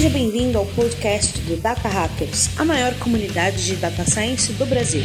Seja bem-vindo ao podcast do Data Hackers, a maior comunidade de data science do Brasil.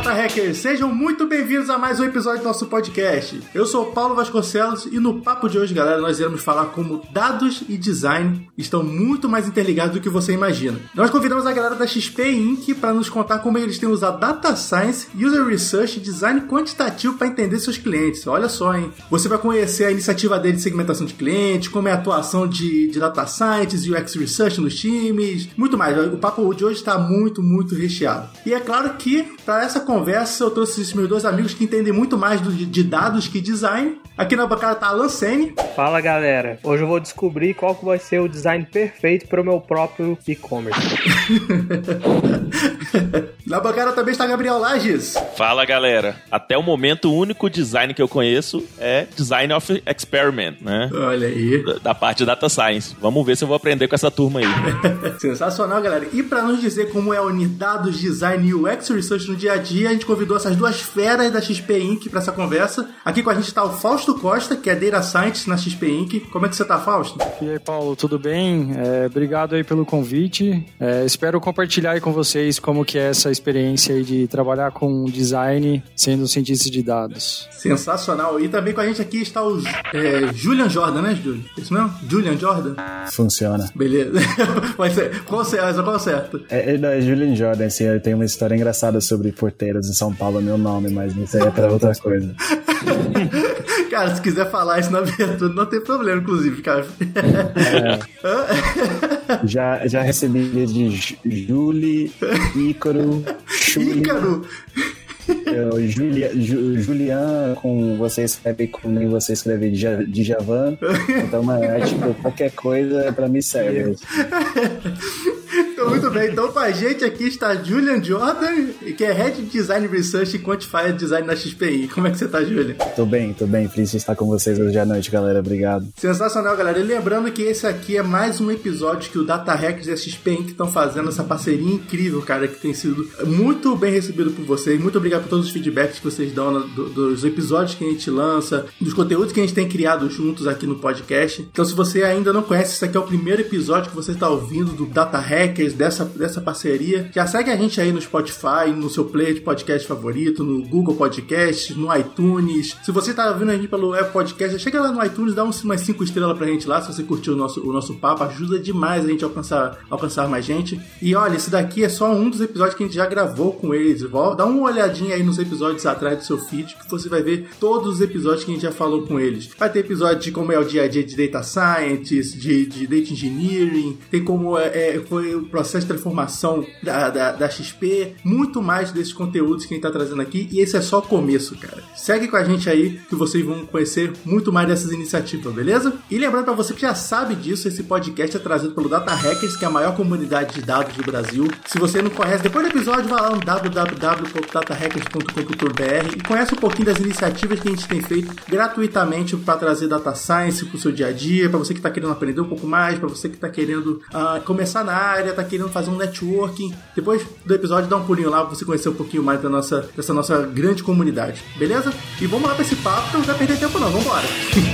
Data Hackers, sejam muito bem-vindos a mais um episódio do nosso podcast. Eu sou Paulo Vasconcelos e no papo de hoje, galera, nós iremos falar como dados e design estão muito mais interligados do que você imagina. Nós convidamos a galera da XP Inc. para nos contar como eles têm usado Data Science, User Research e Design quantitativo para entender seus clientes. Olha só, hein? Você vai conhecer a iniciativa dele de segmentação de clientes, como é a atuação de, de Data Science e UX Research nos times, muito mais. O papo de hoje está muito, muito recheado. E é claro que, para essa conversa, eu trouxe esses meus dois amigos que entendem muito mais do, de dados que design. Aqui na bancada tá a Lancene. Fala galera, hoje eu vou descobrir qual que vai ser o design perfeito para o meu próprio e-commerce. na bancada também está Gabriel Lages. Fala galera, até o momento o único design que eu conheço é Design of Experiment, né? Olha aí. Da, da parte de Data Science. Vamos ver se eu vou aprender com essa turma aí. Sensacional, galera. E para nos dizer como é unir dados, design e UX Research no dia a dia, a gente convidou essas duas feras da XP Inc. para essa conversa. Aqui com a gente está o Fausto Costa, que é Data Scientist na XP Inc. Como é que você está, Fausto? E aí, Paulo, tudo bem? É, obrigado aí pelo convite. É, espero compartilhar aí com vocês como que é essa experiência aí de trabalhar com design sendo cientista de dados. Sensacional. E também com a gente aqui está o é, Julian Jordan, né, Julian? Isso mesmo? Julian Jordan? Funciona. Beleza. Mas qual certo? Qual certo? É, é, é Julian Jordan, assim, eu tenho uma história engraçada sobre porteiros em São Paulo, é meu nome, mas isso aí é pra outra coisa. cara, se quiser falar isso na abertura, não tem problema, inclusive, cara. É. já, já recebi de Julie, Ícaro, Chuli. Ícaro! Eu, Julia, Ju, Julian, com você escreve você escreve de Javan. Então, é, tipo, qualquer coisa pra mim serve. Muito bem. Então, com a gente aqui está Julian Jordan, que é Head Design Research e Quantified Design na XPI. Como é que você está, Julian? Tô bem, tô bem. Feliz de estar com vocês hoje à noite, galera. Obrigado. Sensacional, galera. E lembrando que esse aqui é mais um episódio que o Data Hackers e a XPI estão fazendo essa parceria incrível, cara, que tem sido muito bem recebido por vocês. Muito obrigado por todos os feedbacks que vocês dão no, do, dos episódios que a gente lança, dos conteúdos que a gente tem criado juntos aqui no podcast. Então, se você ainda não conhece, esse aqui é o primeiro episódio que você está ouvindo do Data Hackers dessa, dessa parceria. Já segue a gente aí no Spotify, no seu player de podcast favorito, no Google Podcasts, no iTunes. Se você tá ouvindo a gente pelo Apple Podcast, chega lá no iTunes, dá umas 5 estrelas pra gente lá, se você curtiu o nosso, o nosso papo. Ajuda demais a gente a alcançar, alcançar mais gente. E olha, esse daqui é só um dos episódios que a gente já gravou com eles. Dá uma olhadinha aí nos episódios atrás do seu feed, que você vai ver todos os episódios que a gente já falou com eles. Vai ter episódio de como é o dia a dia de Data Science, de, de Data Engineering, tem como é, é, foi o processo de transformação da, da, da XP, muito mais desses conteúdos que a gente tá trazendo aqui, e esse é só o começo, cara. Segue com a gente aí que vocês vão conhecer muito mais dessas iniciativas, beleza? E lembrando para você que já sabe disso, esse podcast é trazido pelo Data Hackers, que é a maior comunidade de dados do Brasil. Se você não conhece, depois do episódio, vai lá no www.datahackers.com.br e conhece um pouquinho das iniciativas que a gente tem feito gratuitamente para trazer data science pro seu dia a dia, para você que está querendo aprender um pouco mais, para você que está querendo uh, começar na área, tá querendo fazer um networking. Depois do episódio, dá um pulinho lá pra você conhecer um pouquinho mais da nossa, dessa nossa grande comunidade, beleza? E vamos lá pra esse papo, que não vai perder tempo não, vambora!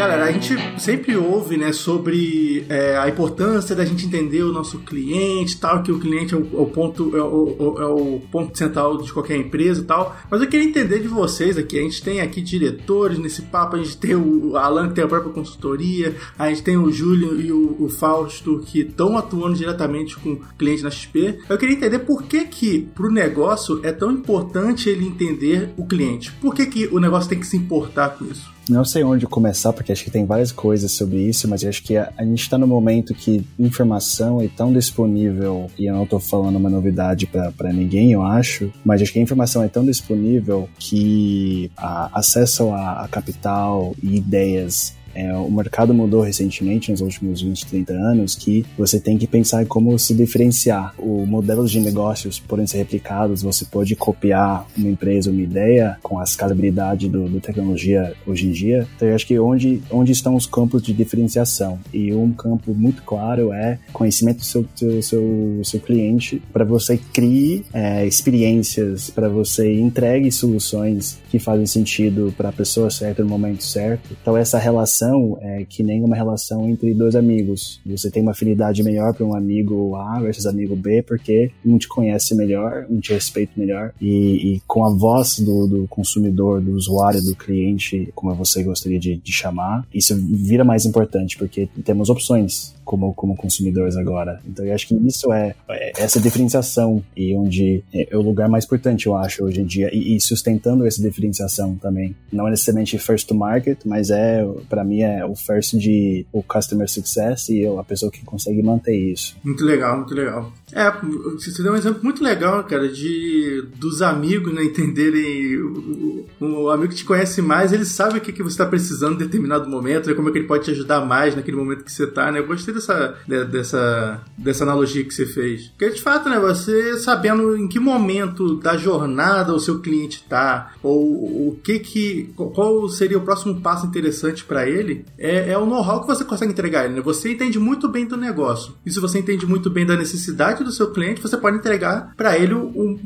Galera, a gente sempre ouve, né, sobre é, a importância da gente entender o nosso cliente, tal, que o cliente é o, o ponto é o, é o, ponto central de qualquer empresa, tal. Mas eu queria entender de vocês aqui. A gente tem aqui diretores nesse papo, a gente tem o Alan que tem a própria consultoria, a gente tem o Júlio e o, o Fausto que estão atuando diretamente com o cliente na XP. Eu queria entender por que que pro negócio é tão importante ele entender o cliente. Por que que o negócio tem que se importar com isso? Não sei onde começar, porque acho que tem várias coisas sobre isso, mas acho que a, a gente está no momento que informação é tão disponível, e eu não estou falando uma novidade para ninguém, eu acho, mas acho que a informação é tão disponível que a, acesso a capital e ideias é, o mercado mudou recentemente, nos últimos 20, 30 anos, que você tem que pensar em como se diferenciar. O modelo de negócios podem ser replicados, você pode copiar uma empresa, uma ideia com a escalabilidade do, do tecnologia hoje em dia. Então eu acho que onde, onde estão os campos de diferenciação? E um campo muito claro é conhecimento do seu, seu, seu, cliente para você crie é, experiências, para você entregue soluções que fazem sentido para a pessoa certa no momento certo. Então essa relação é que nem uma relação entre dois amigos. Você tem uma afinidade melhor para um amigo A versus amigo B porque um te conhece melhor, um te respeita melhor e, e com a voz do, do, consumidor, do usuário, do cliente, como você gostaria de, de chamar, isso vira mais importante porque temos opções como, como consumidores agora. Então eu acho que isso é, é essa diferenciação e onde é, é, o lugar mais importante, eu acho, hoje em dia, e, e sustentando essa diferenciação também. Não é necessariamente first to market, mas é, para mim, é o first de o customer success e eu, a pessoa que consegue manter isso. Muito legal, muito legal. É, você deu um exemplo muito legal, cara, de dos amigos, né, entenderem o, o, amigo que te conhece mais, ele sabe o que, que você está precisando em determinado momento, né, como é que ele pode te ajudar mais naquele momento que você está, né? Eu gostei dessa, dessa, dessa analogia que você fez. Porque, de fato, né, você sabendo em que momento da jornada o seu cliente está, ou o que que, qual seria o próximo passo interessante para ele, é, é o know-how que você consegue entregar ele, né? Você entende muito bem do negócio. E se você entende muito bem da necessidade do seu cliente, você pode entregar para ele o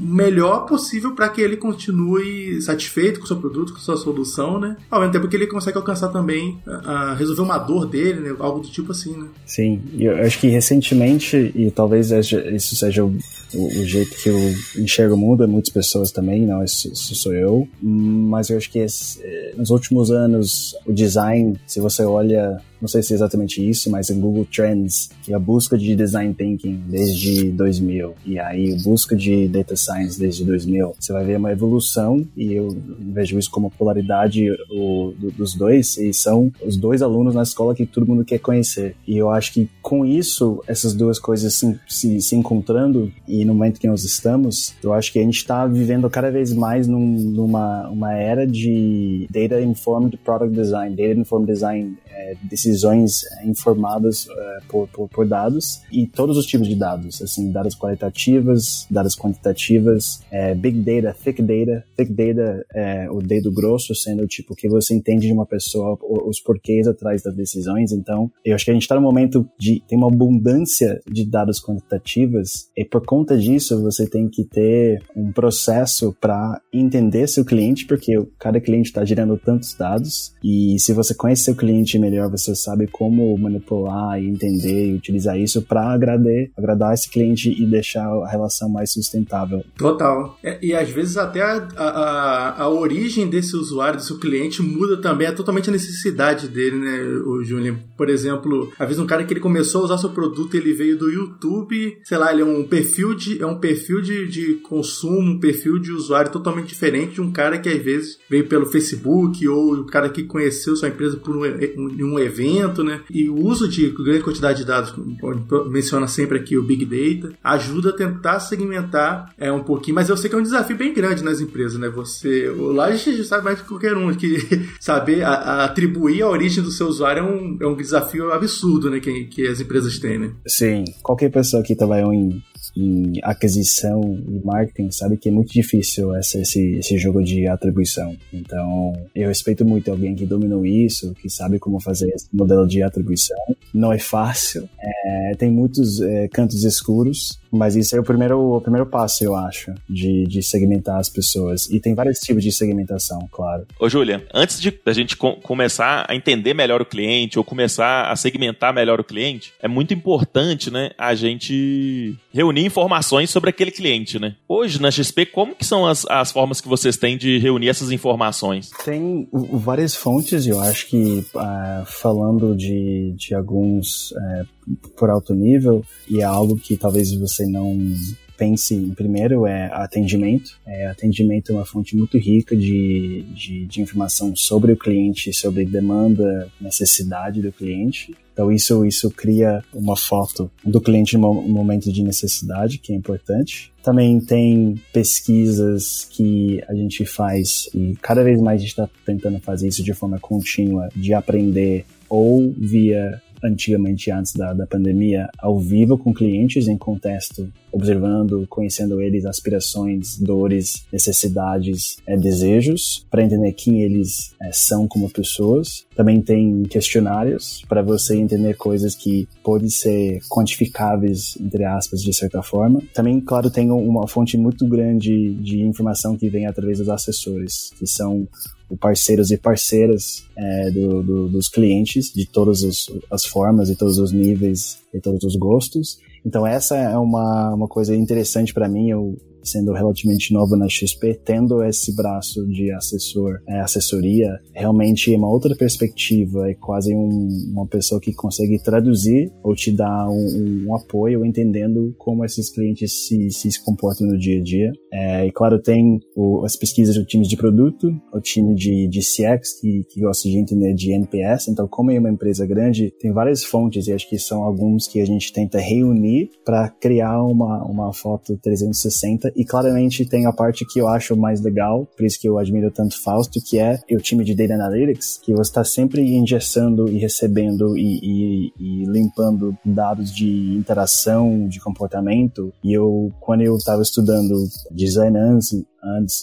melhor possível para que ele continue satisfeito com o seu produto, com a sua solução, né? Ao mesmo tempo que ele consegue alcançar também, a, resolver uma dor dele, né? Algo do tipo assim, né? Sim, eu acho que recentemente, e talvez isso seja o, o, jeito que eu enxergo o mundo, muitas pessoas também, não isso sou eu, mas eu acho que esse, eh, nos últimos anos o design, se você olha não sei se é exatamente isso, mas em Google Trends, e a busca de Design Thinking desde 2000, e aí a busca de Data Science desde 2000, você vai ver uma evolução, e eu vejo isso como polaridade o, do, dos dois, e são os dois alunos na escola que todo mundo quer conhecer. E eu acho que com isso, essas duas coisas se, se, se encontrando, e no momento que nós estamos, eu acho que a gente está vivendo cada vez mais num, numa uma era de Data Informed Product Design, Data Informed Design, é, decisões informadas é, por, por, por, dados e todos os tipos de dados, assim, dados qualitativas, dados quantitativas, é, big data, thick data, thick data é o dedo grosso, sendo tipo que você entende de uma pessoa os porquês atrás das decisões. Então, eu acho que a gente está no momento de tem uma abundância de dados quantitativas e por conta disso você tem que ter um processo para entender seu cliente, porque cada cliente está gerando tantos dados e se você conhece seu cliente melhor, você sabe como manipular e entender e utilizar isso para agradar, agradar esse cliente e deixar a relação mais sustentável. Total. É, e às vezes até a, a, a, origem desse usuário, desse cliente, muda também, é totalmente a necessidade dele, né, o Julian? Por exemplo, às vezes um cara que ele começou a usar seu produto, ele veio do YouTube, sei lá, ele é um perfil de, é um perfil de, de consumo, um perfil de usuário totalmente diferente de um cara que às vezes veio pelo Facebook ou o cara que conheceu sua empresa por um, um, um evento, né? E o uso de grande quantidade de dados, menciona sempre aqui o Big Data, ajuda a tentar segmentar é, um pouquinho, mas eu sei que é um desafio bem grande nas empresas, né? Você, lá a gente sabe mais que qualquer um, que saber a, a atribuir a origem do seu usuário é um, é um desafio absurdo, né? Que, que as empresas têm, né? Sim, qualquer pessoa que trabalhou em em aquisição e marketing sabe que é muito difícil essa, esse, esse jogo de atribuição. Então, eu respeito muito alguém que dominou isso, que sabe como fazer esse modelo de atribuição. Não é fácil, é, tem muitos é, cantos escuros, mas isso é o primeiro, o primeiro passo, eu acho, de, de segmentar as pessoas. E tem vários tipos de segmentação, claro. Ô, Júlia, antes de a gente co começar a entender melhor o cliente ou começar a segmentar melhor o cliente, é muito importante, né, a gente reunir informações sobre aquele cliente, né? Hoje, na XP, como que são as, as formas que vocês têm de reunir essas informações? Tem várias fontes, eu acho que uh, falando de, de alguns uh, por alto nível, e é algo que talvez você não pense em primeiro é atendimento. É, atendimento é uma fonte muito rica de, de, de, informação sobre o cliente, sobre demanda, necessidade do cliente. Então isso, isso cria uma foto do cliente no momento de necessidade, que é importante. Também tem pesquisas que a gente faz e cada vez mais a gente está tentando fazer isso de forma contínua, de aprender ou via antigamente antes da, da pandemia, ao vivo com clientes em contexto, observando, conhecendo eles, aspirações, dores, necessidades, é, desejos, para entender quem eles é, são como pessoas. Também tem questionários para você entender coisas que podem ser quantificáveis, entre aspas, de certa forma. Também, claro, tem uma fonte muito grande de informação que vem através dos assessores, que são parceiros e parceiras é, do, do, dos clientes de todas as formas e todos os níveis e todos os gostos. Então essa é uma, uma coisa interessante para mim. Eu sendo relativamente novo na XP, tendo esse braço de assessor, é, assessoria, realmente uma outra perspectiva, é quase um, uma pessoa que consegue traduzir ou te dar um, um apoio, entendendo como esses clientes se, se comportam no dia a dia. É, e claro, tem o, as pesquisas do time de produto, o time de, de CX, que, que gosta de entender de NPS, então como é uma empresa grande, tem várias fontes e acho que são alguns que a gente tenta reunir para criar uma, uma foto 360 e claramente tem a parte que eu acho mais legal, por isso que eu admiro tanto Fausto, que é o time de Data Analytics, que você está sempre ingestando e recebendo e, e, e, limpando dados de interação, de comportamento. E eu, quando eu estava estudando design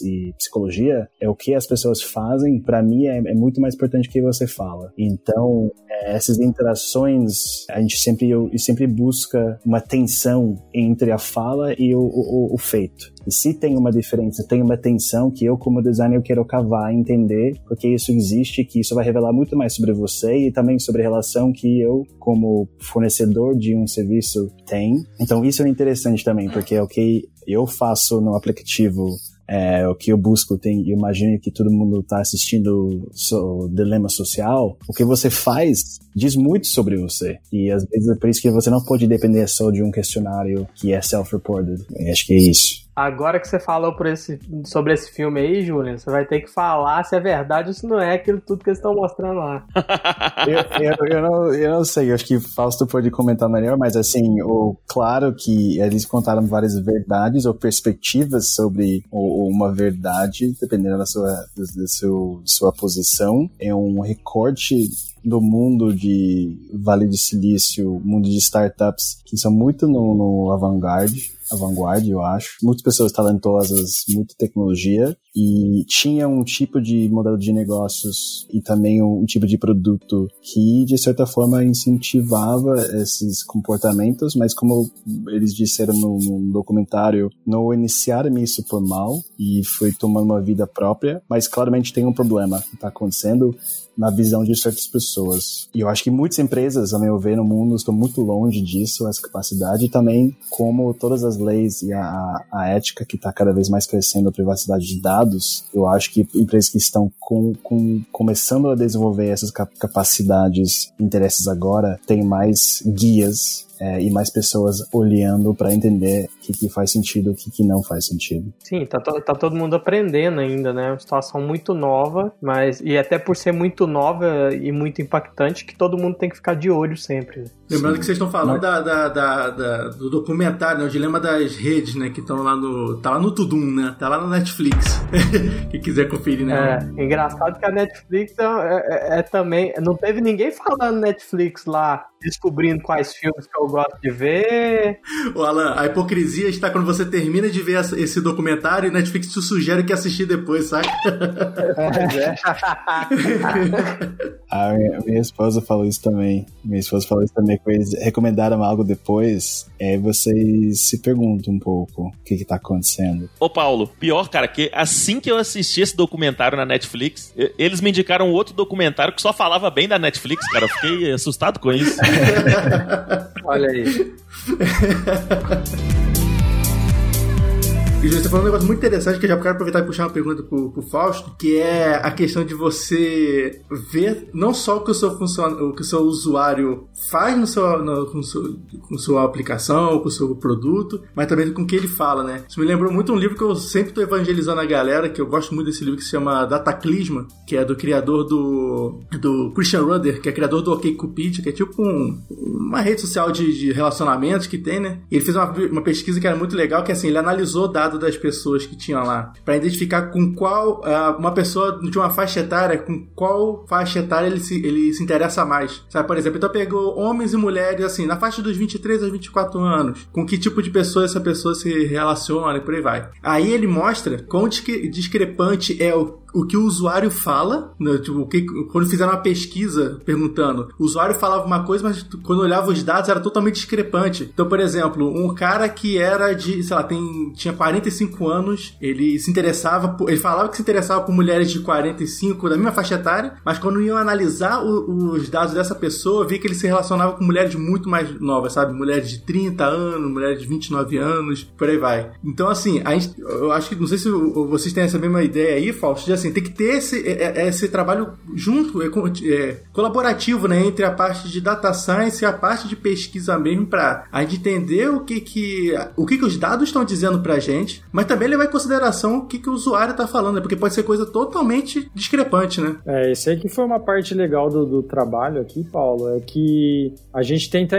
e psicologia, é o que as pessoas fazem, para mim é, é, muito mais importante que você fala. Então, é, essas interações, a gente sempre, eu, sempre busca uma tensão entre a fala e o, o, o feito. E se tem uma diferença, tem uma tensão que eu, como designer, eu quero cavar, entender, porque isso existe, que isso vai revelar muito mais sobre você e também sobre a relação que eu, como fornecedor de um serviço, tem. Então, isso é interessante também, porque é o que eu faço no aplicativo é, o que eu busco, tem, eu imagino que todo mundo está assistindo o Dilema Social, o que você faz diz muito sobre você. E às vezes é por isso que você não pode depender só de um questionário que é self-reported. Acho que é isso. Agora que você falou esse, sobre esse filme aí, Julian, você vai ter que falar se é verdade ou se não é aquilo tudo que eles estão mostrando lá. eu, eu, eu, não, eu não sei, eu acho que Fausto pode comentar melhor, mas assim, o, claro que eles contaram várias verdades ou perspectivas sobre o, uma verdade, dependendo da sua, da sua, sua posição. É um recorte do mundo de Vale do Silício, mundo de startups, que são muito no, no avant-garde a vanguarda, eu acho. Muitas pessoas talentosas, muita tecnologia. E tinha um tipo de modelo de negócios e também um tipo de produto que de certa forma incentivava esses comportamentos, mas como eles disseram no, no documentário, não iniciaram isso por mal e foi tomando uma vida própria, mas claramente tem um problema que está acontecendo na visão de certas pessoas. E eu acho que muitas empresas, a meu ver, no mundo estão muito longe disso, essa capacidade, e também como todas as leis e a, a ética que está cada vez mais crescendo, a privacidade de dados, eu acho que empresas que estão com, com, começando a desenvolver essas capacidades, interesses agora, têm mais guias é, e mais pessoas olhando para entender o que, que, faz sentido e o que, que, não faz sentido. Sim, tá, tá todo mundo aprendendo ainda, né? É uma situação muito nova, mas e até por ser muito nova e muito impactante, que todo mundo tem que ficar de olho sempre. Né? Lembrando Sim. que vocês estão falando da, da, da, da, do documentário, né? O Dilema das Redes, né? Que estão lá no. Tá lá no Tudum, né? Tá lá no Netflix. Quem quiser conferir, né? É, engraçado que a Netflix é, é, é também. Não teve ninguém falando Netflix lá descobrindo quais filmes que eu gosto de ver. Ô, Alan, a hipocrisia está quando você termina de ver esse documentário e Netflix te sugere que assistir depois, saca? É. a minha, minha, esposa falou isso também. Minha esposa falou isso também, que eles recomendaram algo depois, aí vocês se perguntam um pouco o que está acontecendo. Ô, Paulo, pior, cara, que assim que eu assisti esse documentário na Netflix, eles me indicaram outro documentário que só falava bem da Netflix, cara. Eu fiquei assustado com isso. Olha aí. E você falou um negócio muito interessante que eu já quero aproveitar e puxar uma pergunta pro, pro Fausto, que é a questão de você ver não só o que o seu, funciona, o, que o seu usuário faz no seu, no, com, seu, com sua aplicação, com o seu produto, mas também com o que ele fala, né? Isso me lembrou muito um livro que eu sempre tô evangelizando a galera, que eu gosto muito desse livro, que se chama Dataclisma, que é do criador do, do Christian Rudder, que é criador do OkCupid, que é tipo um, uma rede social de, de relacionamentos que tem, né? E ele fez uma, uma pesquisa que era muito legal, que assim, ele analisou dados dado das pessoas que tinham lá, para identificar com qual uh, uma pessoa de uma faixa etária, com qual faixa etária ele se, ele se interessa mais. Sabe, por exemplo, então pegou homens e mulheres assim, na faixa dos 23 aos 24 anos, com que tipo de pessoa essa pessoa se relaciona e por aí vai. Aí ele mostra quão discrepante é o o que o usuário fala, né, tipo, que, quando fizeram uma pesquisa perguntando, o usuário falava uma coisa, mas quando olhava os dados era totalmente discrepante. Então, por exemplo, um cara que era de, sei lá, tem, tinha 45 anos, ele se interessava, por, ele falava que se interessava por mulheres de 45 da mesma faixa etária, mas quando iam analisar o, os dados dessa pessoa, vi que ele se relacionava com mulheres muito mais novas, sabe? Mulheres de 30 anos, mulheres de 29 anos, por aí vai. Então, assim, a gente, eu acho que, não sei se vocês têm essa mesma ideia aí, Fausto, de assim, assim, tem que ter esse, é, é, esse trabalho junto, é, é, colaborativo, né, entre a parte de data science e a parte de pesquisa mesmo para a gente entender o que que, o que que os dados estão dizendo pra gente, mas também levar em consideração o que que o usuário está falando, né, porque pode ser coisa totalmente discrepante, né? É, isso aí que foi uma parte legal do, do trabalho aqui, Paulo, é que a gente tenta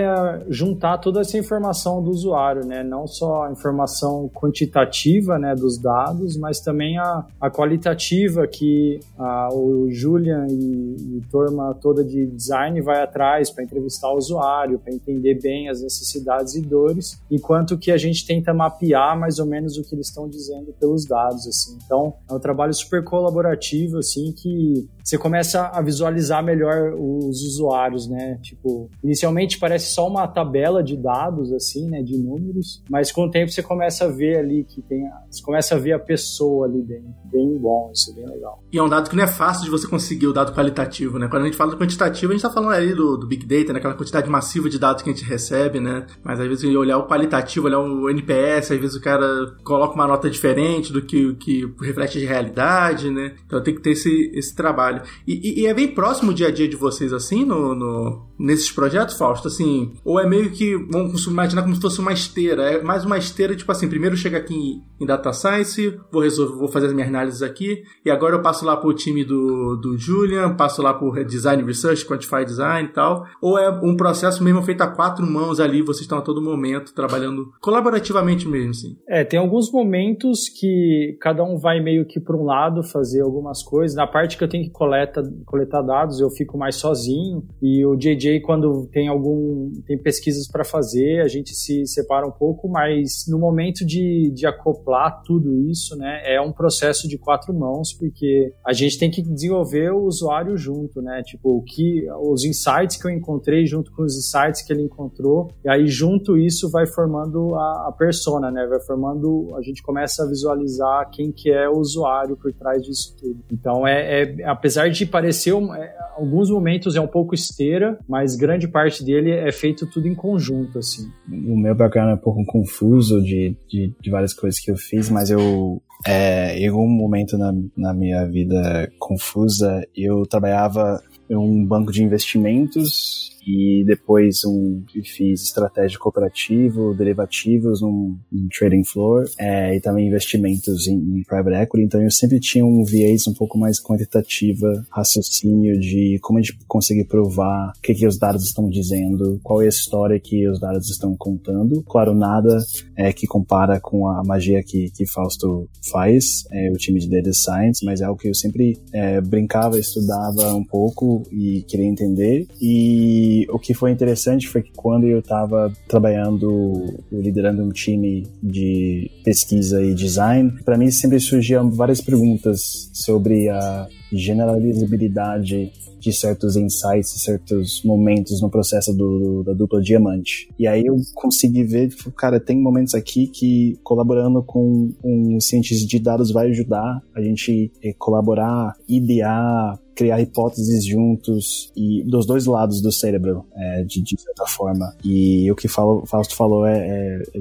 juntar toda essa informação do usuário, né, não só a informação quantitativa, né, dos dados, mas também a, a qualitativa que ah, o Julian e, e turma toda de design vai atrás para entrevistar o usuário, para entender bem as necessidades e dores, enquanto que a gente tenta mapear mais ou menos o que eles estão dizendo pelos dados, assim. Então, é um trabalho super colaborativo, assim, que você começa a visualizar melhor os usuários, né? Tipo, inicialmente parece só uma tabela de dados, assim, né? De números, mas com o tempo você começa a ver ali que tem, você começa a ver a pessoa ali dentro, bem bom, isso bem legal. E é um dado que não é fácil de você conseguir o dado qualitativo, né? Quando a gente fala do quantitativo, a gente tá falando ali do, do Big Data, né? Aquela quantidade massiva de dados que a gente recebe, né? Mas às vezes olhar o qualitativo, olhar o NPS, às vezes o cara coloca uma nota diferente do que, que reflete de realidade, né? Então tem que ter esse, esse trabalho. E, e, e, é bem próximo o dia a dia de vocês, assim, no, no, nesses projetos, Fausto? Assim, ou é meio que, vamos imaginar como se fosse uma esteira, é mais uma esteira, tipo assim, primeiro chega aqui em, em Data Science, vou resolver, vou fazer as minhas análises aqui, e agora eu passo lá pro time do, do Julian, passo lá pro Design Research, Quantify Design e tal, ou é um processo mesmo feito a quatro mãos ali, vocês estão a todo momento trabalhando colaborativamente mesmo, assim? É, tem alguns momentos que cada um vai meio que para um lado fazer algumas coisas, na parte que eu tenho que coleta, coletar dados, eu fico mais sozinho. E o JJ, quando tem algum tem pesquisas para fazer, a gente se separa um pouco, mas no momento de, de acoplar tudo isso, né, é um processo de quatro mãos, porque a gente tem que desenvolver o usuário junto, né? Tipo, o que os insights que eu encontrei junto com os insights que ele encontrou, e aí junto isso vai formando a, a persona, né? Vai formando, a gente começa a visualizar quem que é o usuário por trás disso tudo. Então é, é apesar de parecer, é, alguns momentos é um pouco esteira, mas grande parte dele é feito tudo em conjunto, assim. O meu background é um pouco confuso de, de, de várias coisas que eu fiz, mas eu, é, em algum momento na, na minha vida confusa, eu trabalhava em um banco de investimentos e depois um, fiz estratégia cooperativo, derivativos num, num trading floor é, e também investimentos em, em, private equity. Então eu sempre tinha um viés um pouco mais quantitativa, raciocínio de como a gente conseguir provar o que, que os dados estão dizendo, qual é a história que os dados estão contando. Claro, nada é, que compara com a magia que, que Fausto faz, é, o time de Data Science, mas é algo que eu sempre é, brincava, estudava um pouco e queria entender. E o que foi interessante foi que quando eu estava trabalhando, liderando um time de pesquisa e design, para mim sempre surgiam várias perguntas sobre a generalizabilidade de certos insights, certos momentos no processo do, da dupla diamante. E aí eu consegui ver, tipo, cara, tem momentos aqui que colaborando com um cientista de dados vai ajudar a gente eh, colaborar, idear, criar hipóteses juntos e dos dois lados do cérebro, é, de, de, certa forma. E o que Fausto falou é, é,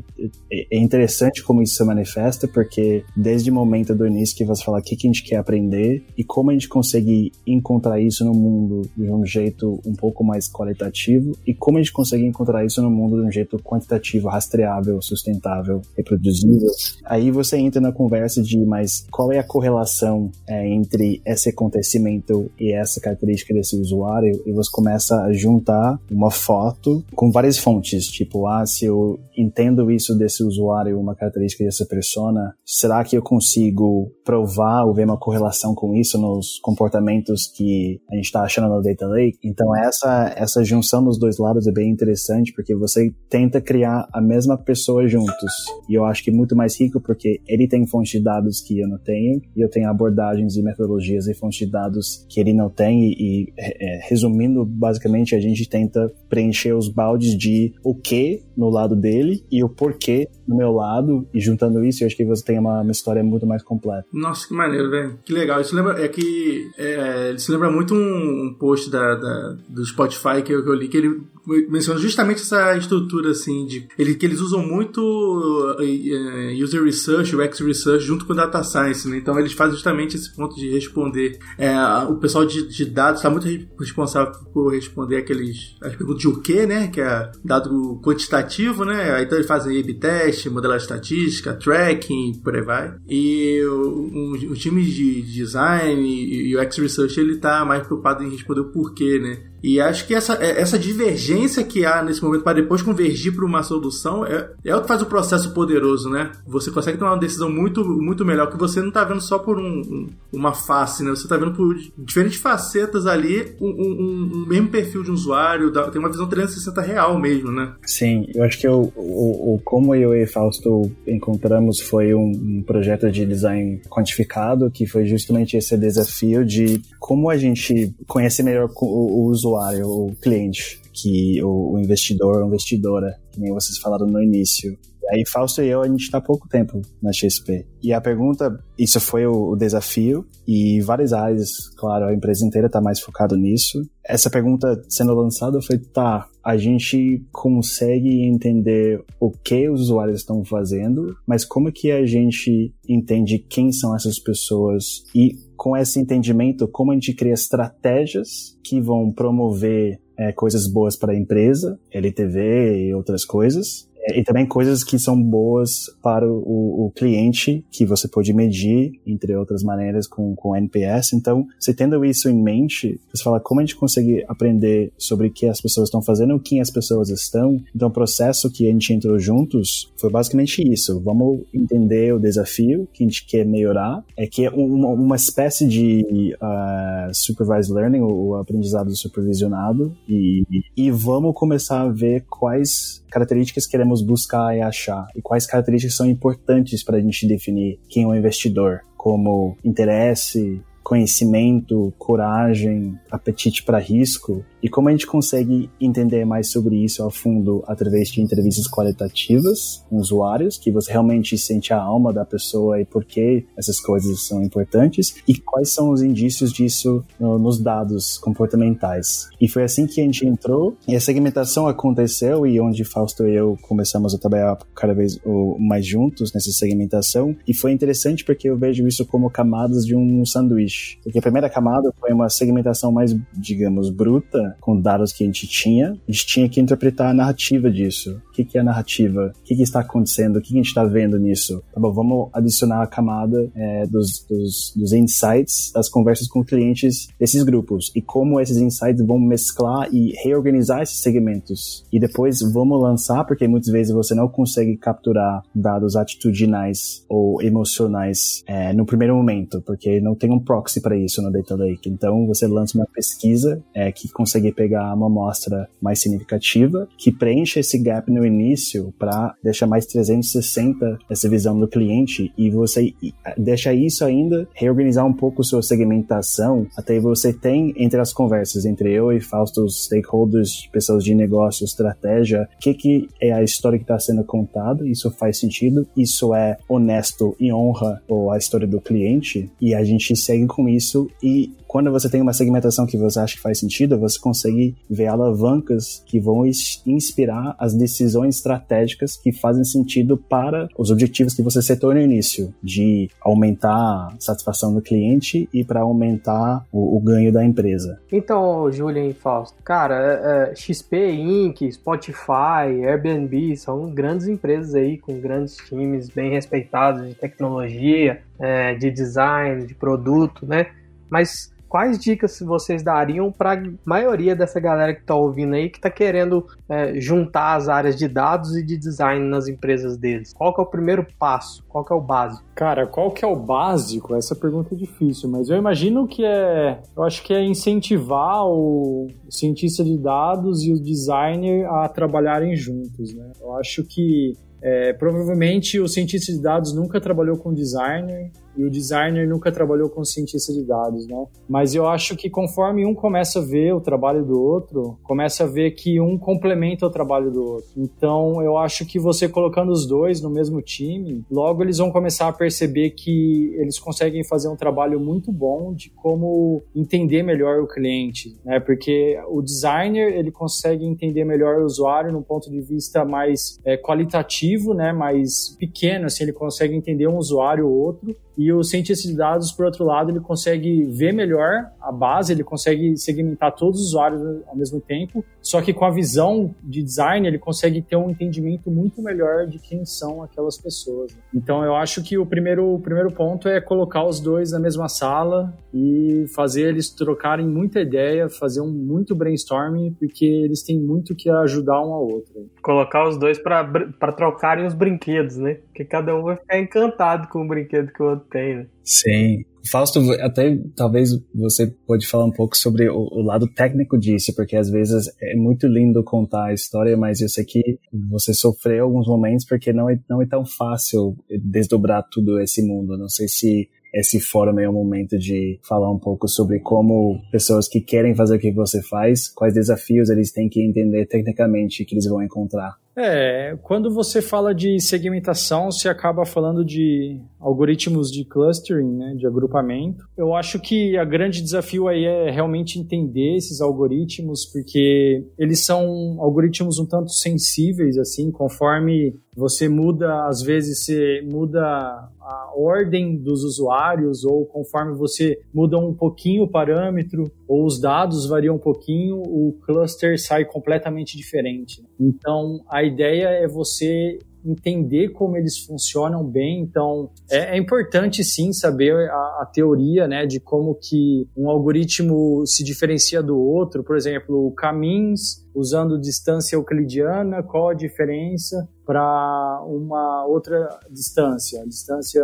é, é, interessante como isso se manifesta, porque desde o momento do início que você fala o que, que a gente quer aprender e como a gente consegue encontrar isso no mundo de um jeito um pouco mais qualitativo e como a gente consegue encontrar isso no mundo de um jeito quantitativo, rastreável, sustentável, reproduzível. Aí você entra na conversa de, mas qual é a correlação é, entre esse acontecimento e essa característica desse usuário? E você começa a juntar uma foto com várias fontes, tipo, ah, se eu entendo isso desse usuário, uma característica dessa persona, será que eu consigo provar ou ver uma correlação com isso nos comportamentos que a gente está achando no Data Lake? Então essa, essa junção dos dois lados é bem interessante, porque você tenta criar a mesma pessoa juntos. E eu acho que é muito mais rico porque ele tem fontes de dados que eu não tenho, e eu tenho abordagens e metodologias e fontes de dados que ele não tem, e, e é, resumindo, basicamente a gente tenta preencher os baldes de o que no lado dele e o porquê no meu lado, e juntando isso, eu acho que você tem uma, uma história muito mais completa. Nossa, que maneiro, velho. Que legal. Isso lembra, é que é, lembra muito um, um post da, da, do Spotify que eu, que eu li, que ele menciona justamente essa estrutura assim de ele, que eles usam muito uh, user research, UX research junto com data science, né? Então eles fazem justamente esse ponto de responder. É, o pessoal de, de dados está muito responsável por responder aqueles as perguntas de o que, né? Que é dado quantitativo, né? Então eles fazem A/B test, modelagem estatística, tracking, por aí vai. E o, time de design e UX research ele está mais preocupado em responder o porquê, né? E acho que essa, é, essa divergência que há nesse momento para depois convergir para uma solução é, é o que faz o processo poderoso, né? Você consegue tomar uma decisão muito, muito melhor que você não está vendo só por um, um, uma face, né? Você está vendo por diferentes facetas ali um, um, um, mesmo perfil de usuário, tem uma visão 360 real mesmo, né? Sim, eu acho que o, o, o como eu e Fausto encontramos foi um, projeto de design quantificado, que foi justamente esse desafio de como a gente conhece melhor o, o usuário usuário, o cliente, que o, o investidor ou investidora, que nem vocês falaram no início. Aí, Fausto e eu, a gente está há pouco tempo na XP. E a pergunta, isso foi o, o desafio, e várias áreas, claro, a empresa inteira está mais focado nisso. Essa pergunta sendo lançada foi, tá, a gente consegue entender o que os usuários estão fazendo, mas como que a gente entende quem são essas pessoas e com esse entendimento, como a gente cria estratégias que vão promover é, coisas boas para a empresa, LTV e outras coisas, e também coisas que são boas para o, o, cliente, que você pode medir, entre outras maneiras, com, com NPS. Então, você tendo isso em mente, você fala como a gente consegue aprender sobre o que as pessoas estão fazendo, o que as pessoas estão. Então, o processo que a gente entrou juntos foi basicamente isso. Vamos entender o desafio que a gente quer melhorar, é que é uma, uma espécie de uh, supervised learning, o aprendizado supervisionado, e, e vamos começar a ver quais características queremos buscar e achar? E quais características são importantes para a gente definir quem é um investidor, como interesse, conhecimento, coragem, apetite para risco e como a gente consegue entender mais sobre isso a fundo através de entrevistas qualitativas com usuários, que você realmente sente a alma da pessoa e por que essas coisas são importantes, e quais são os indícios disso no, nos dados comportamentais. E foi assim que a gente entrou, e a segmentação aconteceu, e onde Fausto e eu começamos a trabalhar cada vez mais juntos nessa segmentação, e foi interessante porque eu vejo isso como camadas de um sanduíche. Porque a primeira camada foi uma segmentação mais, digamos, bruta, com dados que a gente tinha, a gente tinha que interpretar a narrativa disso. O que, que é a narrativa? O que, que está acontecendo? O que, que a gente está vendo nisso? Tá bom, vamos adicionar a camada é, dos, dos, dos insights das conversas com clientes desses grupos e como esses insights vão mesclar e reorganizar esses segmentos. E depois vamos lançar, porque muitas vezes você não consegue capturar dados atitudinais ou emocionais é, no primeiro momento, porque não tem um proxy para isso no Data Lake. Então você lança uma pesquisa é, que consegue conseguir pegar uma amostra mais significativa, que preencha esse gap no início para deixar mais 360 essa visão do cliente e você deixa isso ainda, reorganizar um pouco sua segmentação, até você tem entre as conversas entre eu e Fausto, os stakeholders, pessoas de negócio, estratégia, o que, que é a história que está sendo contada, isso faz sentido, isso é honesto e honra ou a história do cliente, e a gente segue com isso e quando você tem uma segmentação que você acha que faz sentido, você consegue ver alavancas que vão inspirar as decisões estratégicas que fazem sentido para os objetivos que você setou no início, de aumentar a satisfação do cliente e para aumentar o, o, ganho da empresa. Então, Julian e Fausto, cara, é, é, XP Inc., Spotify, Airbnb são grandes empresas aí com grandes times bem respeitados de tecnologia, é, de design, de produto, né? Mas quais dicas vocês dariam para a maioria dessa galera que está ouvindo aí, que está querendo é, juntar as áreas de dados e de design nas empresas deles? Qual que é o primeiro passo? Qual que é o básico? Cara, qual que é o básico? Essa pergunta é difícil, mas eu imagino que é, eu acho que é incentivar o cientista de dados e o designer a trabalharem juntos, né? Eu acho que é, provavelmente o cientista de dados nunca trabalhou com designer e o designer nunca trabalhou com cientista de dados, né? Mas eu acho que conforme um começa a ver o trabalho do outro, começa a ver que um complementa o trabalho do outro. Então eu acho que você colocando os dois no mesmo time, logo eles vão começar a perceber que eles conseguem fazer um trabalho muito bom de como entender melhor o cliente, né? Porque o designer ele consegue entender melhor o usuário num ponto de vista mais é, qualitativo, né? Mais pequeno, assim ele consegue entender um usuário ou outro e o cientista de dados, por outro lado, ele consegue ver melhor a base, ele consegue segmentar todos os usuários ao mesmo tempo, só que com a visão de design, ele consegue ter um entendimento muito melhor de quem são aquelas pessoas. Então, eu acho que o primeiro, o primeiro ponto é colocar os dois na mesma sala e fazer eles trocarem muita ideia, fazer um muito brainstorming, porque eles têm muito que ajudar um ao outro. Colocar os dois para trocarem os brinquedos, né? Porque cada um vai ficar encantado com o brinquedo que o outro tem, né? Sim. Fausto, até talvez você pode falar um pouco sobre o, o, lado técnico disso, porque às vezes é muito lindo contar a história, mas eu sei que você sofreu alguns momentos porque não é, não é tão fácil desdobrar tudo esse mundo. Não sei se esse fórum é o momento de falar um pouco sobre como pessoas que querem fazer o que você faz, quais desafios eles têm que entender tecnicamente que eles vão encontrar. É, quando você fala de segmentação, você acaba falando de algoritmos de clustering, né, de agrupamento. Eu acho que a grande desafio aí é realmente entender esses algoritmos, porque eles são algoritmos um tanto sensíveis, assim, conforme você muda, às vezes você muda a ordem dos usuários, ou conforme você muda um pouquinho o parâmetro, ou os dados variam um pouquinho, o cluster sai completamente diferente. Então, a ideia é você entender como eles funcionam bem. Então, é, é importante sim saber a, a, teoria, né, de como que um algoritmo se diferencia do outro. Por exemplo, o caminhos usando distância euclidiana, qual a diferença para uma outra distância? Distância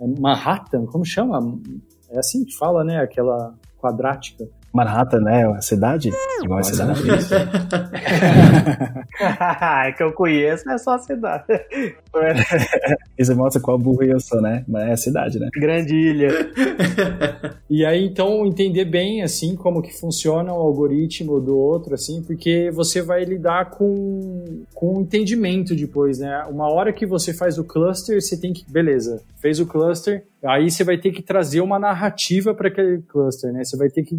é, Manhattan, como chama? É assim que fala, né? Aquela quadrática. Manhattan, né? A cidade? Igual a cidade. é que eu conheço, é só a cidade. Isso mostra qual burro eu sou, né? Mas é a cidade, né? Grande ilha. e aí, então, entender bem, assim, como que funciona o algoritmo do outro, assim, porque você vai lidar com, com entendimento depois, né? Uma hora que você faz o cluster, você tem que... Beleza, fez o cluster, aí você vai ter que trazer uma narrativa para aquele cluster, né? Você vai ter que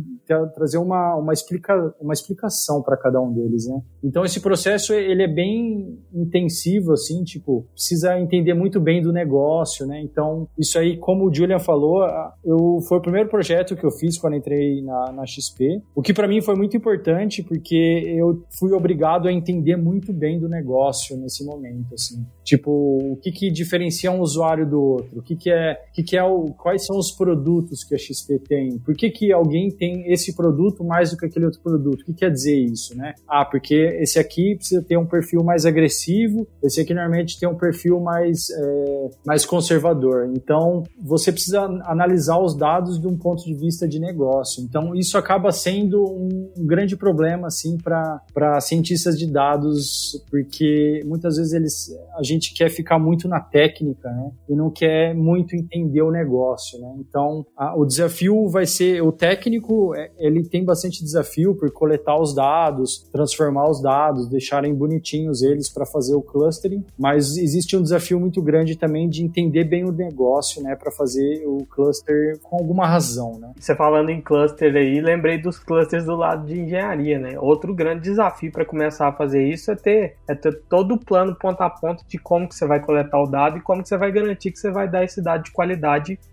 trazer uma, uma, explica, uma explicação para cada um deles, né? Então esse processo ele é bem intensivo, assim, tipo, precisa entender muito bem do negócio, né? Então isso aí, como o Julian falou, eu foi o primeiro projeto que eu fiz quando entrei na, na XP, o que para mim foi muito importante porque eu fui obrigado a entender muito bem do negócio nesse momento, assim. Tipo, o que que diferencia um usuário do outro? O que que é, que que é o, quais são os produtos que a XP tem? Por que que alguém tem esse produto mais do que aquele outro produto? O que quer dizer isso, né? Ah, porque esse aqui precisa ter um perfil mais agressivo, esse aqui normalmente tem um perfil mais, é, mais conservador. Então, você precisa analisar os dados de um ponto de vista de negócio. Então, isso acaba sendo um grande problema, assim, para cientistas de dados, porque muitas vezes eles, a gente quer ficar muito na técnica, né? E não quer muito entender entender o negócio, né? Então, a, o desafio vai ser o técnico, é, ele tem bastante desafio por coletar os dados, transformar os dados, deixarem bonitinhos eles para fazer o clustering, mas existe um desafio muito grande também de entender bem o negócio, né, para fazer o cluster com alguma razão, né? Você falando em cluster aí, lembrei dos clusters do lado de engenharia, né? Outro grande desafio para começar a fazer isso é ter, é ter todo o plano ponto a ponto de como que você vai coletar o dado e como que você vai garantir que você vai dar esse dado de qualidade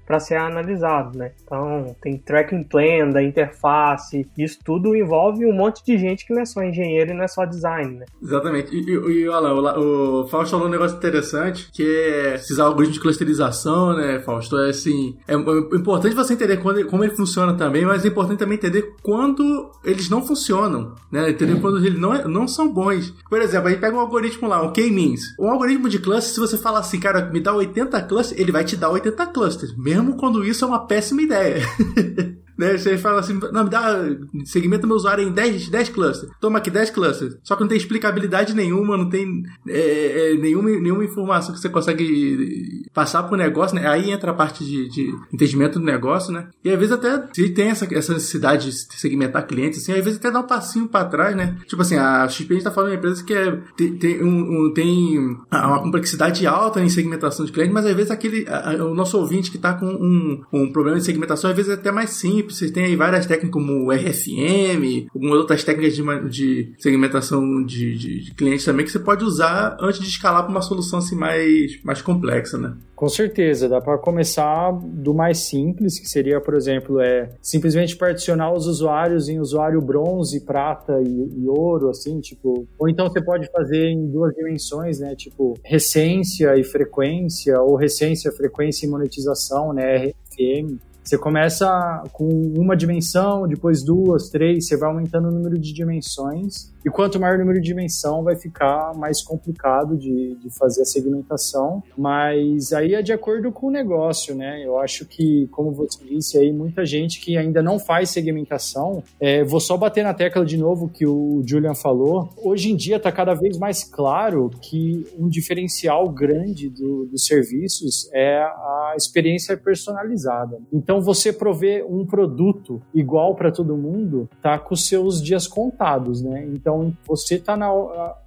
para ser analisado, né? Então, tem tracking plan da interface, isso tudo envolve um monte de gente que não é só engenheiro e não é só design, né? Exatamente. E, e, e olha lá, o, o Fausto falou um negócio interessante, que é esses algoritmos de clusterização, né, Fausto? É assim, é, é importante você entender quando, como ele funciona também, mas é importante também entender quando eles não funcionam, né? Entender quando eles não, é, não são bons. Por exemplo, a gente pega um algoritmo lá, um K-means. Um algoritmo de cluster, se você falar assim, cara, me dá 80 clusters, ele vai te dar 80 clusters, mesmo quando isso é uma péssima ideia. né? Você fala assim, não, me dá, segmenta meu usuário em 10, 10 clusters. Toma aqui 10 clusters. Só que não tem explicabilidade nenhuma, não tem é, é, nenhuma, nenhuma informação que você consegue passar pro negócio, né? Aí entra a parte de, de entendimento do negócio, né? E às vezes até se tem essa, essa necessidade de segmentar clientes, assim, às vezes até dá um passinho para trás, né? Tipo assim, a XP a gente tá falando de uma empresa que é, tem, tem, um, um, tem uma complexidade alta em segmentação de clientes, mas às vezes aquele, a, o nosso ouvinte que tá com um, um problema de segmentação, às vezes é até mais simples vocês têm aí várias técnicas como RFM, algumas outras técnicas de, de segmentação de, de, de, clientes também que você pode usar antes de escalar para uma solução assim mais, mais complexa, né? Com certeza, dá para começar do mais simples, que seria, por exemplo, é simplesmente particionar os usuários em usuário bronze, prata e, e ouro, assim, tipo, ou então você pode fazer em duas dimensões, né, tipo recência e frequência, ou recência, frequência e monetização, né, RFM. Você começa com uma dimensão, depois duas, três, você vai aumentando o número de dimensões e quanto maior o número de dimensão, vai ficar mais complicado de, de fazer a segmentação. Mas aí é de acordo com o negócio, né? Eu acho que, como você disse aí, muita gente que ainda não faz segmentação, é, vou só bater na tecla de novo que o Julian falou. Hoje em dia está cada vez mais claro que um diferencial grande do, dos serviços é a experiência personalizada. Então, você prover um produto igual para todo mundo, tá com seus dias contados, né? Então, então, você tá na,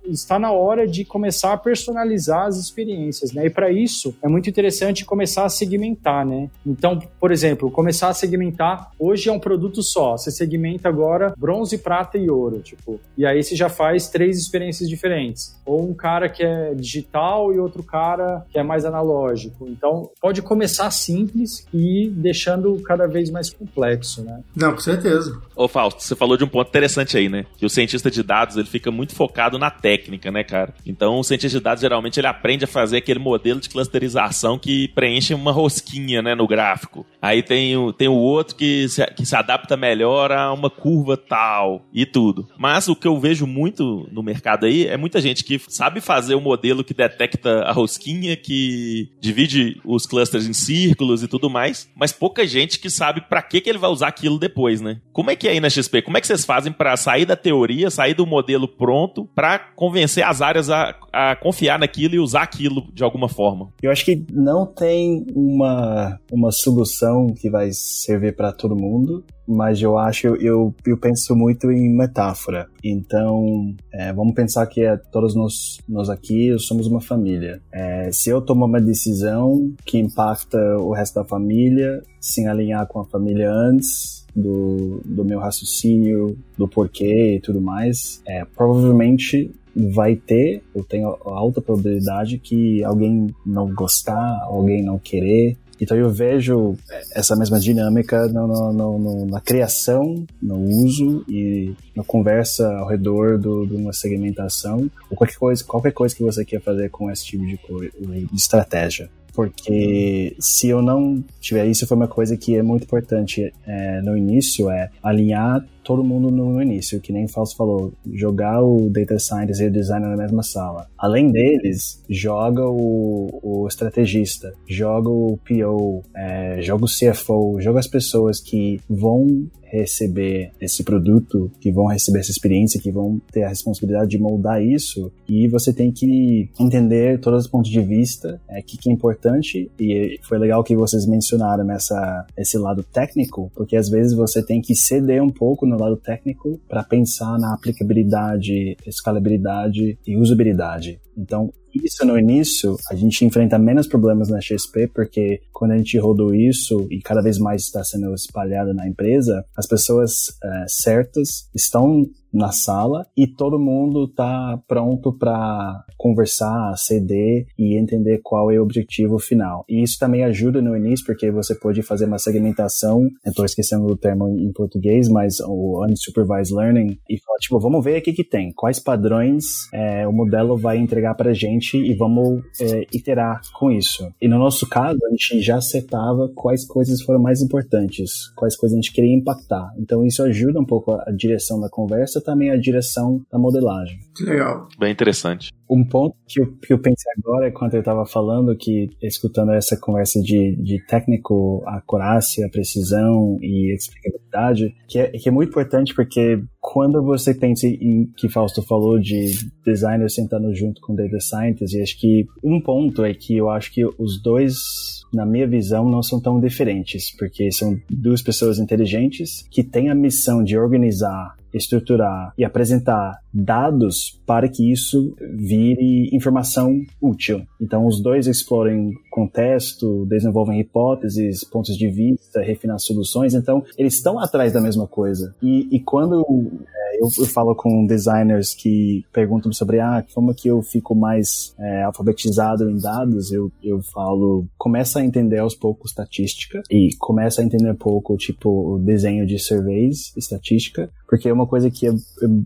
está na hora de começar a personalizar as experiências, né? E para isso, é muito interessante começar a segmentar, né? Então, por exemplo, começar a segmentar, hoje é um produto só, você segmenta agora bronze, prata e ouro, tipo, e aí você já faz três experiências diferentes. Ou um cara que é digital e outro cara que é mais analógico. Então, pode começar simples e ir deixando cada vez mais complexo, né? Não, com certeza. Ô, Fausto, você falou de um ponto interessante aí, né? Que o cientista de dados dados, ele fica muito focado na técnica, né, cara? Então, o cientista de dados, geralmente, ele aprende a fazer aquele modelo de clusterização que preenche uma rosquinha, né, no gráfico. Aí tem o, tem o outro que se, que se adapta melhor a uma curva tal e tudo. Mas o que eu vejo muito no mercado aí é muita gente que sabe fazer o modelo que detecta a rosquinha, que divide os clusters em círculos e tudo mais, mas pouca gente que sabe para que, que ele vai usar aquilo depois, né? Como é que é aí na XP? Como é que vocês fazem para sair da teoria, sair do modelo pronto para convencer as áreas a, a confiar naquilo e usar aquilo de alguma forma. Eu acho que não tem uma, uma solução que vai servir para todo mundo, mas eu acho, eu, eu penso muito em metáfora. Então, é, vamos pensar que é, todos nós, nós aqui somos uma família. É, se eu tomar uma decisão que impacta o resto da família, sem alinhar com a família antes, do, do meu raciocínio, do porquê e tudo mais, é, provavelmente vai ter, eu tenho alta probabilidade que alguém não gostar, alguém não querer. Então eu vejo essa mesma dinâmica no, no, no, na criação, no uso e na conversa ao redor do, de uma segmentação ou qualquer coisa, qualquer coisa que você quer fazer com esse tipo de, de estratégia porque se eu não tiver isso foi uma coisa que é muito importante é, no início é alinhar todo mundo no início, que nem o Fausto falou, jogar o Data Scientist e o Designer na mesma sala. Além deles, joga o, o estrategista, joga o PO, é, joga o CFO, joga as pessoas que vão receber esse produto, que vão receber essa experiência, que vão ter a responsabilidade de moldar isso, e você tem que entender todos os pontos de vista, é, que, que é importante, e foi legal que vocês mencionaram nessa, esse lado técnico, porque às vezes você tem que ceder um pouco no lado técnico para pensar na aplicabilidade, escalabilidade e usabilidade. Então, isso no início, a gente enfrenta menos problemas na XP, porque quando a gente rodou isso e cada vez mais está sendo espalhado na empresa, as pessoas é, certas estão na sala e todo mundo tá pronto para conversar, ceder e entender qual é o objetivo final. E isso também ajuda no início porque você pode fazer uma segmentação, eu tô esquecendo do termo em português, mas o unsupervised learning e falar tipo, vamos ver o que que tem, quais padrões é, o modelo vai entregar para gente e vamos é, iterar com isso. E no nosso caso, a gente já setava quais coisas foram mais importantes, quais coisas a gente queria impactar. Então isso ajuda um pouco a direção da conversa também a direção da modelagem. Legal. Bem interessante. Um ponto que eu, que eu pensei agora, quando eu estava falando, que escutando essa conversa de, de técnico, acurácia, precisão e explicabilidade, que é, que é muito importante porque quando você pensa em que Fausto falou de designer sentando junto com data scientist, e acho que um ponto é que eu acho que os dois na minha visão, não são tão diferentes, porque são duas pessoas inteligentes que têm a missão de organizar estruturar e apresentar dados para que isso vire informação útil. Então, os dois exploram contexto, desenvolvem hipóteses, pontos de vista, refinam soluções. Então, eles estão atrás da mesma coisa. E, e quando é, eu, eu, falo com designers que perguntam sobre ah, como que eu fico mais é, alfabetizado em dados, eu, eu falo, começa a entender aos poucos estatística e começa a entender um pouco, tipo, o desenho de surveys, estatística, porque é uma coisa que é,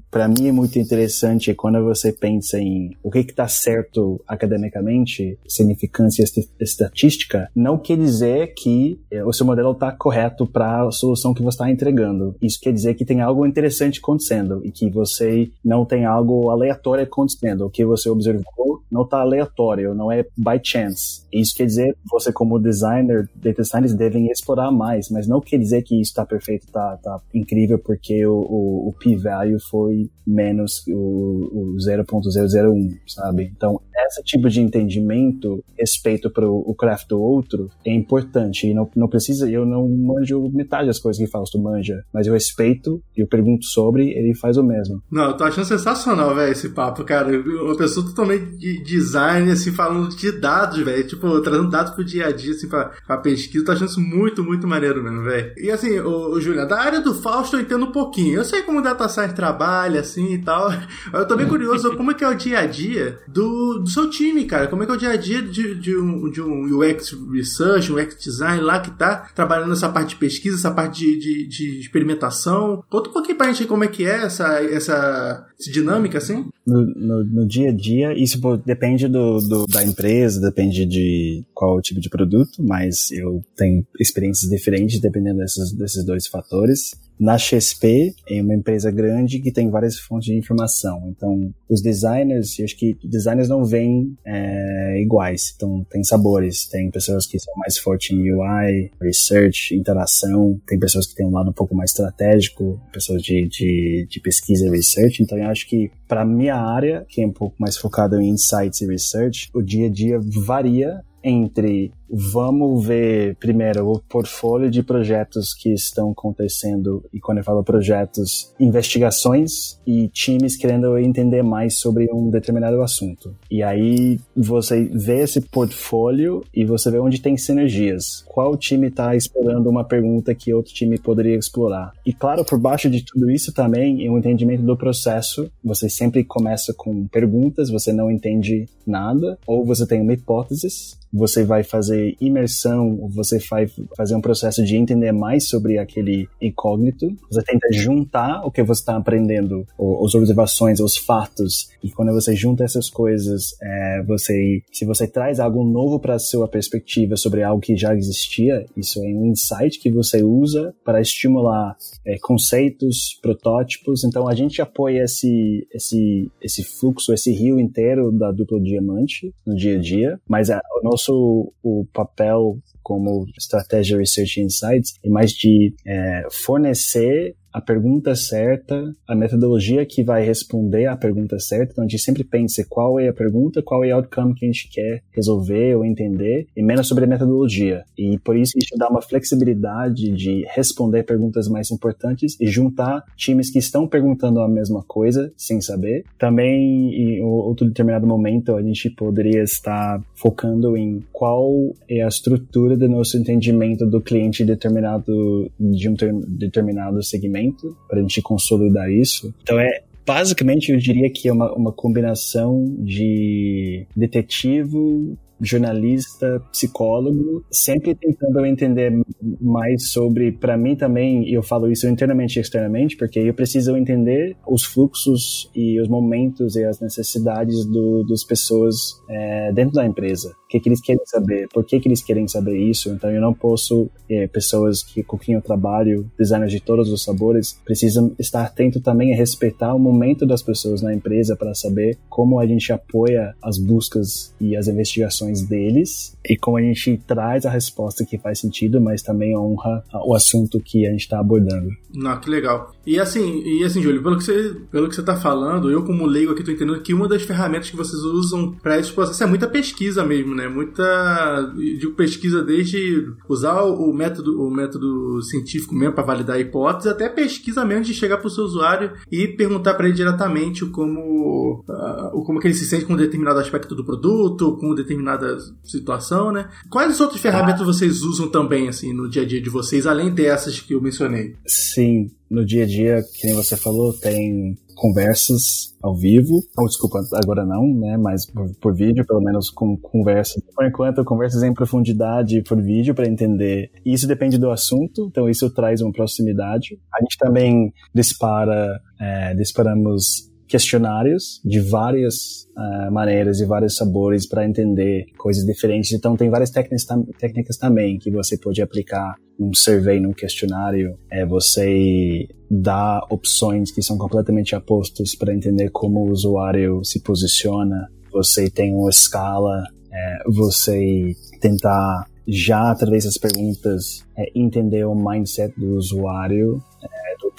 para mim é muito interessante quando você pensa em o que está certo academicamente, significância estatística, não quer dizer que é, o seu modelo está correto para a solução que você está entregando. Isso quer dizer que tem algo interessante acontecendo e que você não tem algo aleatório acontecendo. O que você observou não está aleatório, não é by chance. Isso quer dizer você como designer, data scientist, devem explorar mais, mas não quer dizer que isso está perfeito, está tá incrível porque o, o, o p-value foi menos o, o 0.001, sabe? Então, esse tipo de entendimento, respeito para o craft do outro, é importante. E não, não precisa, eu não manjo metade das coisas que Fausto manja, mas eu respeito, eu pergunto sobre, ele faz o mesmo. Não, eu tô achando sensacional, velho, esse papo, cara. Uma pessoa totalmente de design, assim, falando de dados, velho. Tipo, trazendo dados pro dia a dia, assim, pra, pra pesquisa. Tô achando isso muito, muito maneiro mesmo, velho. E assim, o, o da área do Fausto eu entendo um pouquinho. Eu sei como o Data Science trabalha, assim e tal. Eu tô bem curioso como é que é o dia a dia do, do seu time, cara. Como é que é o dia a dia de, de, um, de um UX Research, um UX Design lá que tá trabalhando nessa parte de pesquisa, essa parte de, de, de experimentação. Conta um pouquinho pra gente como é que é essa, essa, dinâmica, assim. No, no, no, dia a dia, isso depende do, do, da empresa, depende de qual tipo de produto, mas eu tenho experiências diferentes dependendo desses, desses dois fatores. Na XP é uma empresa grande que tem várias fontes de informação. Então, os designers, eu acho que designers não vêm é, iguais. Então, tem sabores. Tem pessoas que são mais fortes em UI, research, interação. Tem pessoas que têm um lado um pouco mais estratégico, pessoas de, de, de pesquisa e research. Então, eu acho que para minha área, que é um pouco mais focada em insights e research, o dia a dia varia entre vamos ver primeiro o portfólio de projetos que estão acontecendo e quando eu falo projetos, investigações e times querendo entender mais sobre um determinado assunto. E aí você vê esse portfólio e você vê onde tem sinergias. Qual time está explorando uma pergunta que outro time poderia explorar? E claro, por baixo de tudo isso também é um entendimento do processo. Você sempre começa com perguntas, você não entende nada, ou você tem uma hipótese, você vai fazer fazer imersão, você vai fazer um processo de entender mais sobre aquele incógnito. Você tenta juntar o que você está aprendendo, as observações, os fatos, e quando você junta essas coisas, é, você, se você traz algo novo para a sua perspectiva sobre algo que já existia, isso é um insight que você usa para estimular é, conceitos, protótipos. Então a gente apoia esse, esse, esse fluxo, esse rio inteiro da dupla diamante no dia a dia, mas a, o nosso o papel como estratégia Research Insights é mais de é, fornecer a pergunta certa, a metodologia que vai responder à pergunta certa. Então a gente sempre pensa qual é a pergunta, qual é o outcome que a gente quer resolver ou entender, e menos sobre a metodologia. E por isso gente dá uma flexibilidade de responder perguntas mais importantes e juntar times que estão perguntando a mesma coisa sem saber. Também, em outro determinado momento, a gente poderia estar focando em qual é a estrutura do nosso entendimento do cliente determinado de um determinado segmento para a gente consolidar isso. Então é basicamente eu diria que é uma, uma combinação de detetive jornalista, psicólogo, sempre tentando entender mais sobre, para mim também, eu falo isso internamente e externamente, porque eu preciso entender os fluxos e os momentos e as necessidades do, das pessoas é, dentro da empresa que, que eles querem saber, por que, que eles querem saber isso. Então eu não posso, é, pessoas que, com quem eu trabalho, designers de todos os sabores, precisam estar atento também a respeitar o momento das pessoas na empresa para saber como a gente apoia as buscas e as investigações deles e como a gente traz a resposta que faz sentido, mas também honra o assunto que a gente está abordando. Não, que legal. E assim, e assim, Júlio, pelo que você, pelo que você tá falando, eu como leigo aqui tô entendendo que uma das ferramentas que vocês usam para esse processo é muita pesquisa mesmo, né? Muita, digo pesquisa desde usar o método, o método científico mesmo para validar a hipótese, até pesquisa mesmo de chegar para o seu usuário e perguntar para ele diretamente como, uh, como que ele se sente com um determinado aspecto do produto, com determinada situação, né? Quais outras ferramentas vocês usam também assim no dia a dia de vocês, além dessas que eu mencionei? Sim, no dia a dia, que nem você falou, tem conversas ao vivo. Oh, desculpa, agora não, né? Mas por, por, vídeo, pelo menos com conversas. Por enquanto, conversas em profundidade por vídeo para entender. Isso depende do assunto, então isso traz uma proximidade. A gente também dispara, é, disparamos questionários de várias uh, maneiras e vários sabores para entender coisas diferentes. Então tem várias técnicas, tam técnicas também que você pode aplicar num survey, num questionário. É você dá opções que são completamente opostas para entender como o usuário se posiciona. Você tem uma escala, é, você tentar já através das perguntas é, entender o mindset do usuário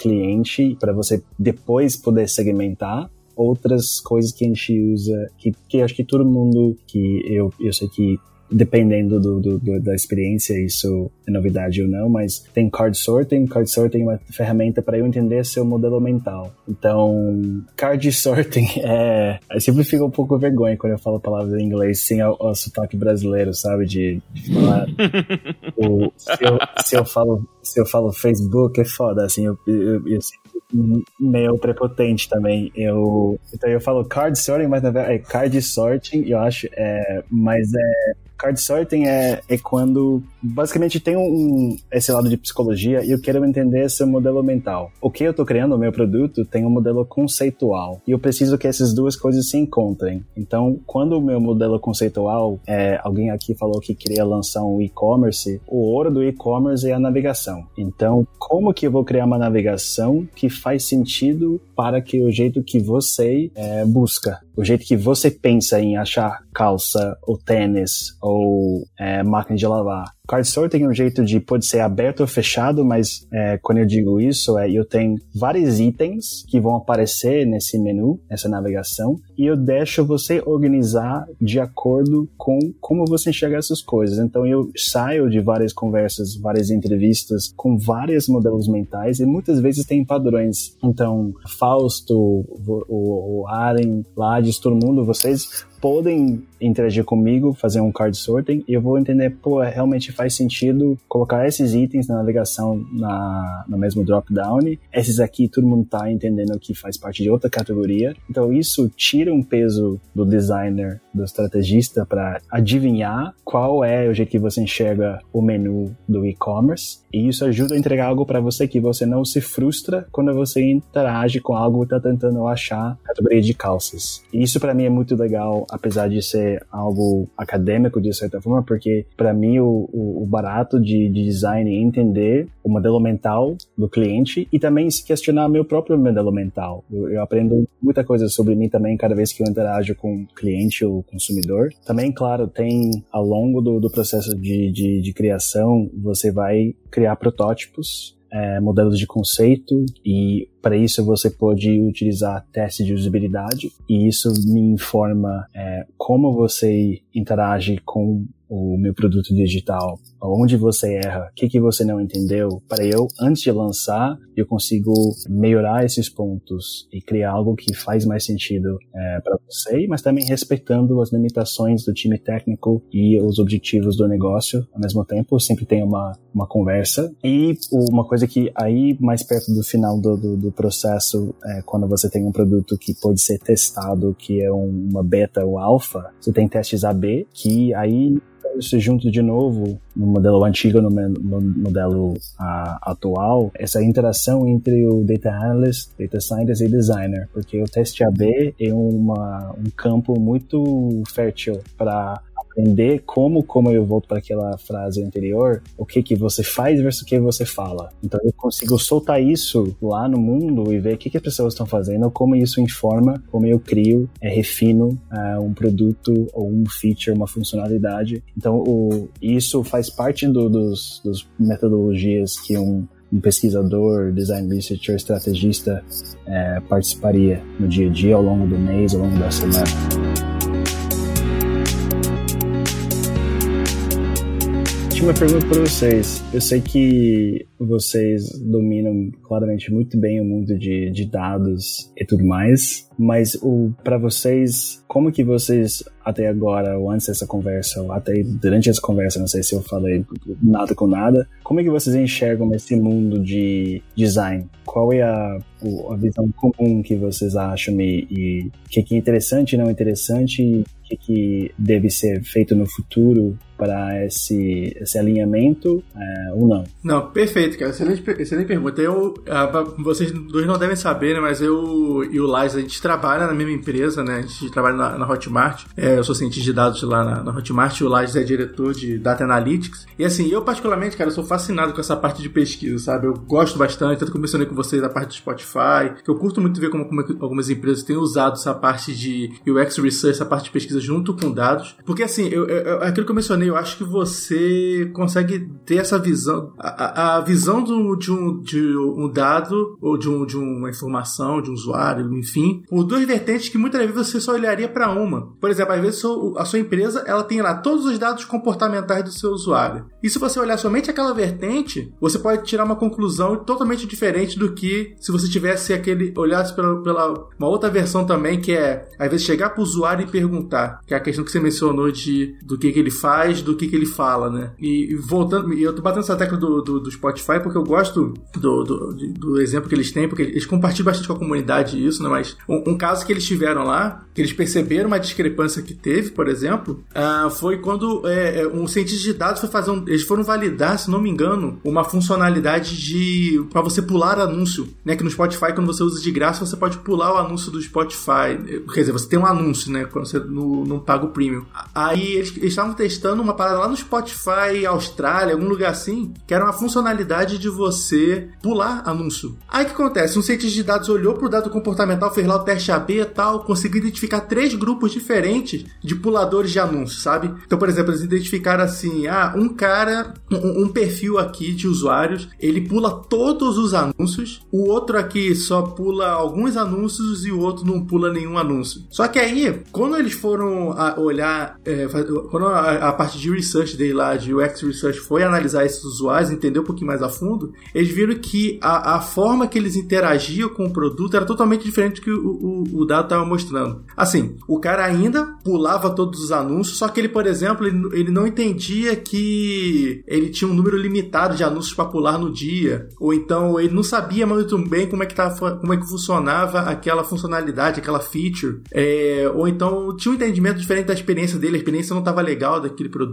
cliente para você depois poder segmentar outras coisas que a gente usa, que, que acho que todo mundo que eu, eu sei que dependendo do, do, do, da experiência, isso é novidade ou não, mas tem card sorting. Card sorting é uma ferramenta para eu entender seu modelo mental. Então, card sorting é. Eu sempre fico um pouco vergonha quando eu falo palavras em inglês sem o, o sotaque brasileiro, sabe? De, de falar. o, se, eu, se, eu, falo, se eu falo Facebook, é foda, assim, eu, eu, eu meio prepotente também. Eu, então eu falo card sorting, mas na verdade é card sorting, eu acho, é, mas é Card sorting é, é quando basicamente tem um, esse lado de psicologia e eu quero entender esse modelo mental. O que eu estou criando, o meu produto, tem um modelo conceitual e eu preciso que essas duas coisas se encontrem. Então, quando o meu modelo conceitual, é, alguém aqui falou que queria lançar um e-commerce, o ouro do e-commerce é a navegação. Então, como que eu vou criar uma navegação que faz sentido para que o jeito que você é, busca, o jeito que você pensa em achar calça ou tênis ou é, máquina de lavar. Card sorting é um jeito de pode ser aberto ou fechado, mas é, quando eu digo isso, é, eu tenho vários itens que vão aparecer nesse menu, nessa navegação, e eu deixo você organizar de acordo com como você enxerga essas coisas. Então eu saio de várias conversas, várias entrevistas com vários modelos mentais e muitas vezes tem padrões. Então, Fausto, o, o Aren, Lades, todo mundo, vocês podem interagir comigo, fazer um card sorting, e eu vou entender, pô, realmente faz sentido colocar esses itens na navegação na, no mesmo drop-down. Esses aqui todo mundo tá entendendo que faz parte de outra categoria. Então isso tira um peso do designer, do estrategista para adivinhar qual é o jeito que você enxerga o menu do e-commerce. E isso ajuda a entregar algo para você que você não se frustra quando você interage com algo e tá tentando achar categoria de calças. E isso para mim é muito legal, apesar de ser algo acadêmico de certa forma, porque para mim o, o, o, barato de, de design é entender o modelo mental do cliente e também se questionar meu próprio modelo mental. Eu, eu aprendo muita coisa sobre mim também cada vez que eu interajo com o cliente ou consumidor. Também, claro, tem ao longo do, do processo de, de, de criação, você vai criar protótipos é, modelos de conceito e para isso você pode utilizar teste de usabilidade e isso me informa é, como você interage com o meu produto digital, onde você erra, o que, que você não entendeu, para eu, antes de lançar, eu consigo melhorar esses pontos e criar algo que faz mais sentido é, para você, mas também respeitando as limitações do time técnico e os objetivos do negócio ao mesmo tempo. Sempre tem uma, uma conversa. E uma coisa que aí, mais perto do final do, do, do processo, é, quando você tem um produto que pode ser testado, que é um, uma beta ou alfa, você tem testes AB, que aí se junto de novo no modelo antigo, no, no modelo uh, atual, essa interação entre o data analyst, data scientist e designer, porque o teste AB é uma, um campo muito fértil para aprender como, como eu volto para aquela frase anterior, o que que você faz versus o que você fala. Então eu consigo soltar isso lá no mundo e ver o que, que as pessoas estão fazendo, como isso informa, como eu crio, é, refino uh, um produto ou um feature, uma funcionalidade. Então o, isso faz parte do, dos, dos metodologias que um um pesquisador, design researcher, estrategista é, participaria no dia a dia, ao longo do mês, ao longo da semana. Tinha uma pergunta para vocês. Eu sei que vocês dominam claramente muito bem o mundo de, de dados e tudo mais, mas o para vocês, como que vocês até agora, ou antes dessa conversa, ou até durante essa conversa, não sei se eu falei nada com nada, como é que vocês enxergam esse mundo de design? Qual é a, a visão comum que vocês acham e o que, que é interessante e não interessante o que, que deve ser feito no futuro para esse, esse alinhamento é, ou não? Não, perfeito, cara. Excelente, excelente pergunta. Eu, uh, vocês dois não devem saber, né? Mas eu e o Lais, a gente trabalha na mesma empresa, né? A gente trabalha na, na Hotmart. É, eu sou cientista de dados lá na, na Hotmart. O Lais é diretor de Data Analytics. E assim, eu particularmente, cara, eu sou fascinado com essa parte de pesquisa, sabe? Eu gosto bastante, tanto que eu mencionei com vocês a parte do Spotify, que eu curto muito ver como, como algumas empresas têm usado essa parte de UX Research, essa parte de pesquisa junto com dados. Porque assim, eu, eu, aquilo que eu mencionei, eu acho que você consegue ter essa visão, a, a visão do, de, um, de um dado ou de, um, de uma informação, de um usuário, enfim, por duas vertentes que muitas vezes você só olharia para uma. Por exemplo, às vezes a sua empresa ela tem lá todos os dados comportamentais do seu usuário. E se você olhar somente aquela vertente, você pode tirar uma conclusão totalmente diferente do que se você tivesse aquele olhasse pela, pela uma outra versão também que é às vezes chegar para o usuário e perguntar, que é a questão que você mencionou de do que, que ele faz, do que, que ele fala, né? E, e voltando, e eu tô batendo essa tecla do, do, do Spotify porque eu gosto do, do, do, exemplo que eles têm, porque eles compartilham bastante com a comunidade isso, né? Mas um, um, caso que eles tiveram lá, que eles perceberam uma discrepância que teve, por exemplo, uh, foi quando é, é, um cientista de dados foi fazer um, eles foram validar, se não me engano, uma funcionalidade de para você pular anúncio, né? Que no Spotify quando você usa de graça você pode pular o anúncio do Spotify, quer dizer, você tem um anúncio, né? Quando você não, não paga o premium. Aí eles estavam testando uma parada lá no Spotify Austrália, algum lugar assim, que era uma funcionalidade de você pular anúncio. Aí o que acontece? Um cientista de dados olhou pro dado comportamental, fez lá o teste AB e tal, conseguiu identificar três grupos diferentes de puladores de anúncios, sabe? Então, por exemplo, eles identificaram assim: ah, um cara, um, um perfil aqui de usuários, ele pula todos os anúncios, o outro aqui só pula alguns anúncios e o outro não pula nenhum anúncio. Só que aí, quando eles foram olhar, é, quando a, a parte de research dele lá, de UX Research, foi analisar esses usuários, entender um pouquinho mais a fundo, eles viram que a, a forma que eles interagiam com o produto era totalmente diferente do que o, o, o dado estava mostrando. Assim, o cara ainda pulava todos os anúncios, só que ele, por exemplo, ele, ele não entendia que ele tinha um número limitado de anúncios para pular no dia, ou então ele não sabia muito bem como é que, tava, como é que funcionava aquela funcionalidade, aquela feature, é, ou então tinha um entendimento diferente da experiência dele, a experiência não estava legal daquele produto.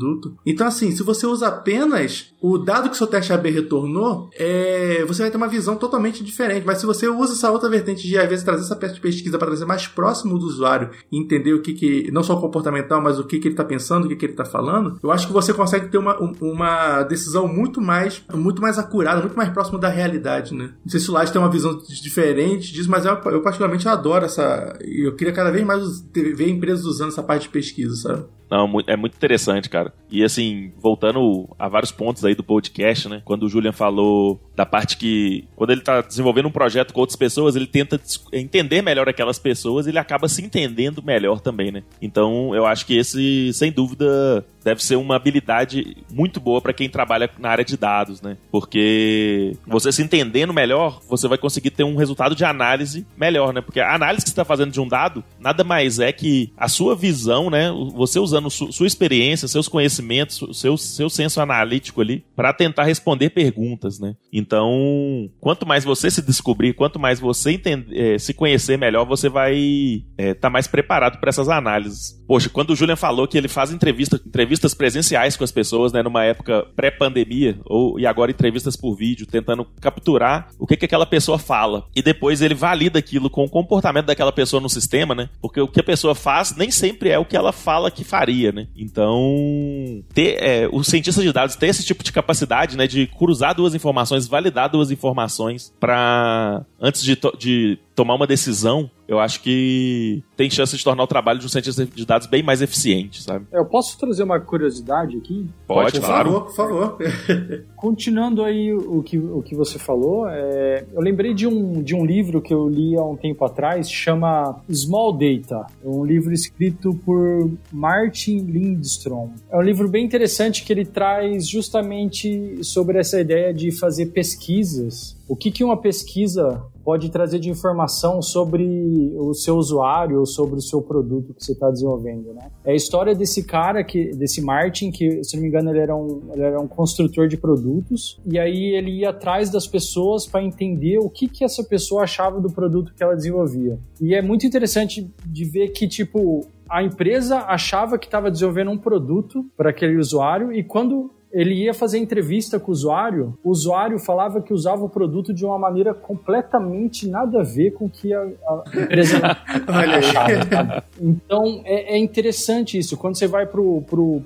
Então, assim, se você usa apenas o dado que seu teste AB retornou, é, você vai ter uma visão totalmente diferente. Mas se você usa essa outra vertente de, às vezes, trazer essa peça de pesquisa para trazer mais próximo do usuário e entender o que, que não só comportamental, mas o que, que ele está pensando, o que, que ele está falando, eu acho que você consegue ter uma, uma decisão muito mais, muito mais acurada, muito mais próxima da realidade, né? Não sei se o Lage tem uma visão diferente disso, mas eu, eu particularmente adoro essa. Eu queria cada vez mais ver empresas usando essa parte de pesquisa, sabe? Não, é muito interessante, cara. E assim, voltando a vários pontos aí do podcast, né? Quando o Julian falou da parte que, quando ele tá desenvolvendo um projeto com outras pessoas, ele tenta entender melhor aquelas pessoas ele acaba se entendendo melhor também, né? Então, eu acho que esse, sem dúvida, deve ser uma habilidade muito boa para quem trabalha na área de dados, né? Porque você se entendendo melhor, você vai conseguir ter um resultado de análise melhor, né? Porque a análise que você está fazendo de um dado nada mais é que a sua visão, né? Você usando usando su sua experiência, seus conhecimentos, seu, seu senso analítico ali, para tentar responder perguntas, né? Então, quanto mais você se descobrir, quanto mais você entender, é, se conhecer melhor, você vai estar é, tá mais preparado para essas análises. Poxa, quando o Julian falou que ele faz entrevista, entrevistas presenciais com as pessoas, né, numa época pré-pandemia, ou e agora entrevistas por vídeo, tentando capturar o que, que aquela pessoa fala. E depois ele valida aquilo com o comportamento daquela pessoa no sistema, né? Porque o que a pessoa faz nem sempre é o que ela fala que faria né? Então, ter, é, o cientista de dados ter esse tipo de capacidade, né, de cruzar duas informações, validar duas informações para antes de, de tomar uma decisão, eu acho que tem chance de tornar o trabalho de um cientista de dados bem mais eficiente, sabe? Eu posso trazer uma curiosidade aqui? Pode, Pode claro. Por favor, por favor. Continuando aí o que, o que você falou, é, eu lembrei de um, de um livro que eu li há um tempo atrás, chama Small Data, é um livro escrito por Martin Lindstrom. É um livro bem interessante que ele traz justamente sobre essa ideia de fazer pesquisas. O que, que uma pesquisa pode trazer de informação sobre o seu usuário ou sobre o seu produto que você está desenvolvendo, né? É a história desse cara, que, desse Martin, que, se não me engano, ele era um, ele era um construtor de produtos, e aí ele ia atrás das pessoas para entender o que, que essa pessoa achava do produto que ela desenvolvia. E é muito interessante de ver que, tipo, a empresa achava que estava desenvolvendo um produto para aquele usuário e quando ele ia fazer entrevista com o usuário, o usuário falava que usava o produto de uma maneira completamente nada a ver com o que a, a empresa achava. Então é, é, interessante isso. Quando você vai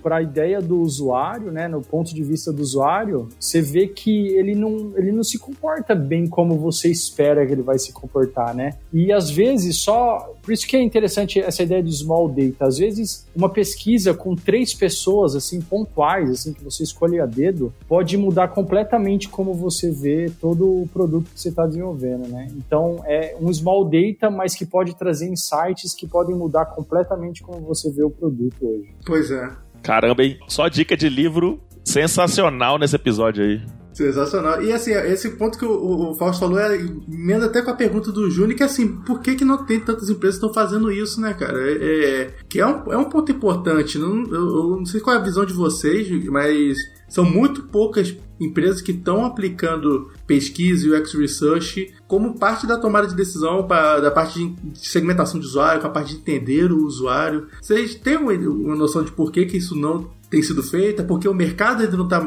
para a ideia do usuário, né, no ponto de vista do usuário, você vê que ele não, ele não se comporta bem como você espera que ele vai se comportar, né? E às vezes só. Por isso que é interessante essa ideia de small data. Às vezes uma pesquisa com três pessoas assim pontuais, assim que vocês escolhe a dedo, pode mudar completamente como você vê todo o produto que você está desenvolvendo, né? Então, é um small data, mas que pode trazer insights que podem mudar completamente como você vê o produto hoje. Pois é. Caramba, hein? Só dica de livro sensacional nesse episódio aí. Sensacional. E assim, esse ponto que o, o Fausto falou é emenda até com a pergunta do Júnior, que assim, por que, que não tem tantas empresas que estão fazendo isso, né, cara? É, é, que é um, é um ponto importante. Não, eu, eu, não sei qual é a visão de vocês, mas são muito poucas empresas que estão aplicando pesquisa e UX Research como parte da tomada de decisão, pra, da parte de segmentação de usuário, com a parte de entender o usuário. Vocês têm uma, uma noção de por que, que isso não tem sido feita, porque o mercado ainda não está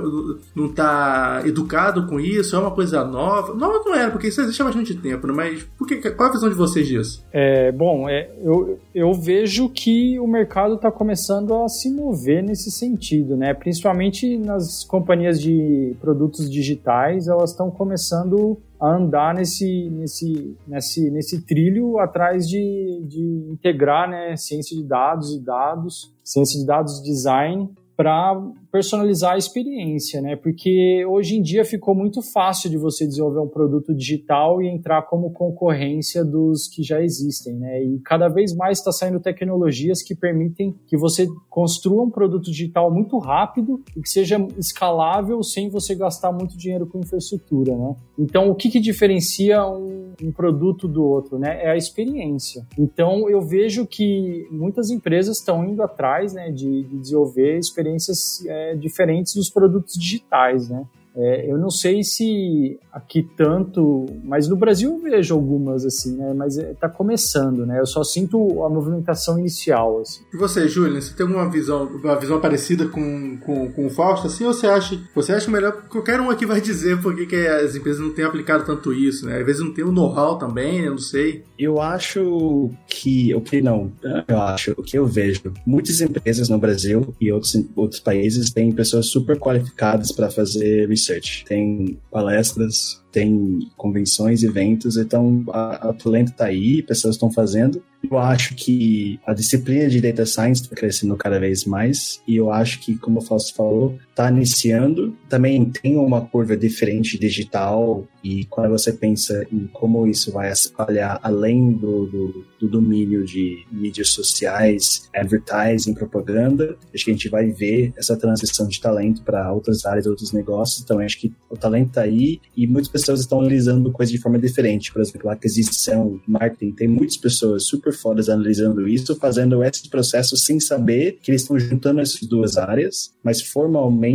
não tá educado com isso, é uma coisa nova. Não, não era, porque isso existe há bastante tempo, né? mas por que, qual a visão de vocês disso? É, bom, é, eu, eu vejo que o mercado está começando a se mover nesse sentido, né? principalmente nas companhias de produtos digitais, elas estão começando a andar nesse, nesse, nesse, nesse trilho atrás de, de integrar né, ciência de dados e dados, ciência de dados design para personalizar a experiência, né? Porque hoje em dia ficou muito fácil de você desenvolver um produto digital e entrar como concorrência dos que já existem, né? E cada vez mais está saindo tecnologias que permitem que você construa um produto digital muito rápido e que seja escalável sem você gastar muito dinheiro com infraestrutura, né? Então, o que, que diferencia um, um produto do outro, né? É a experiência. Então, eu vejo que muitas empresas estão indo atrás, né, de, de desenvolver experiências é, diferentes dos produtos digitais, né? É, eu não sei se aqui tanto, mas no Brasil eu vejo algumas assim, né? Mas está é, começando, né? Eu só sinto a movimentação inicial. Assim. E você, Júlia, você tem alguma visão, uma visão parecida com, com, com o Fausto, assim? Ou você acha, você acha melhor? Qualquer um aqui vai dizer por que as empresas não têm aplicado tanto isso, né? Às vezes não tem o know-how também, né? Eu não sei. Eu acho que, o que não, eu acho, o que eu vejo, muitas empresas no Brasil e outros, outros países têm pessoas super qualificadas para fazer research. Tem palestras, tem convenções, eventos, então a, a talento está aí, pessoas estão fazendo. Eu acho que a disciplina de Data Science está crescendo cada vez mais e eu acho que, como o Fausto falou, está iniciando. Também tem uma curva diferente digital e quando você pensa em como isso vai espalhar além do, do, do domínio de mídias sociais, advertising, propaganda, acho que a gente vai ver essa transição de talento para outras áreas, outros negócios. Então, acho que o talento está aí e muitas pessoas estão analisando coisas de forma diferente. Por exemplo, aquisição, marketing, tem muitas pessoas super fodas analisando isso, fazendo esses processos sem saber que eles estão juntando essas duas áreas, mas formalmente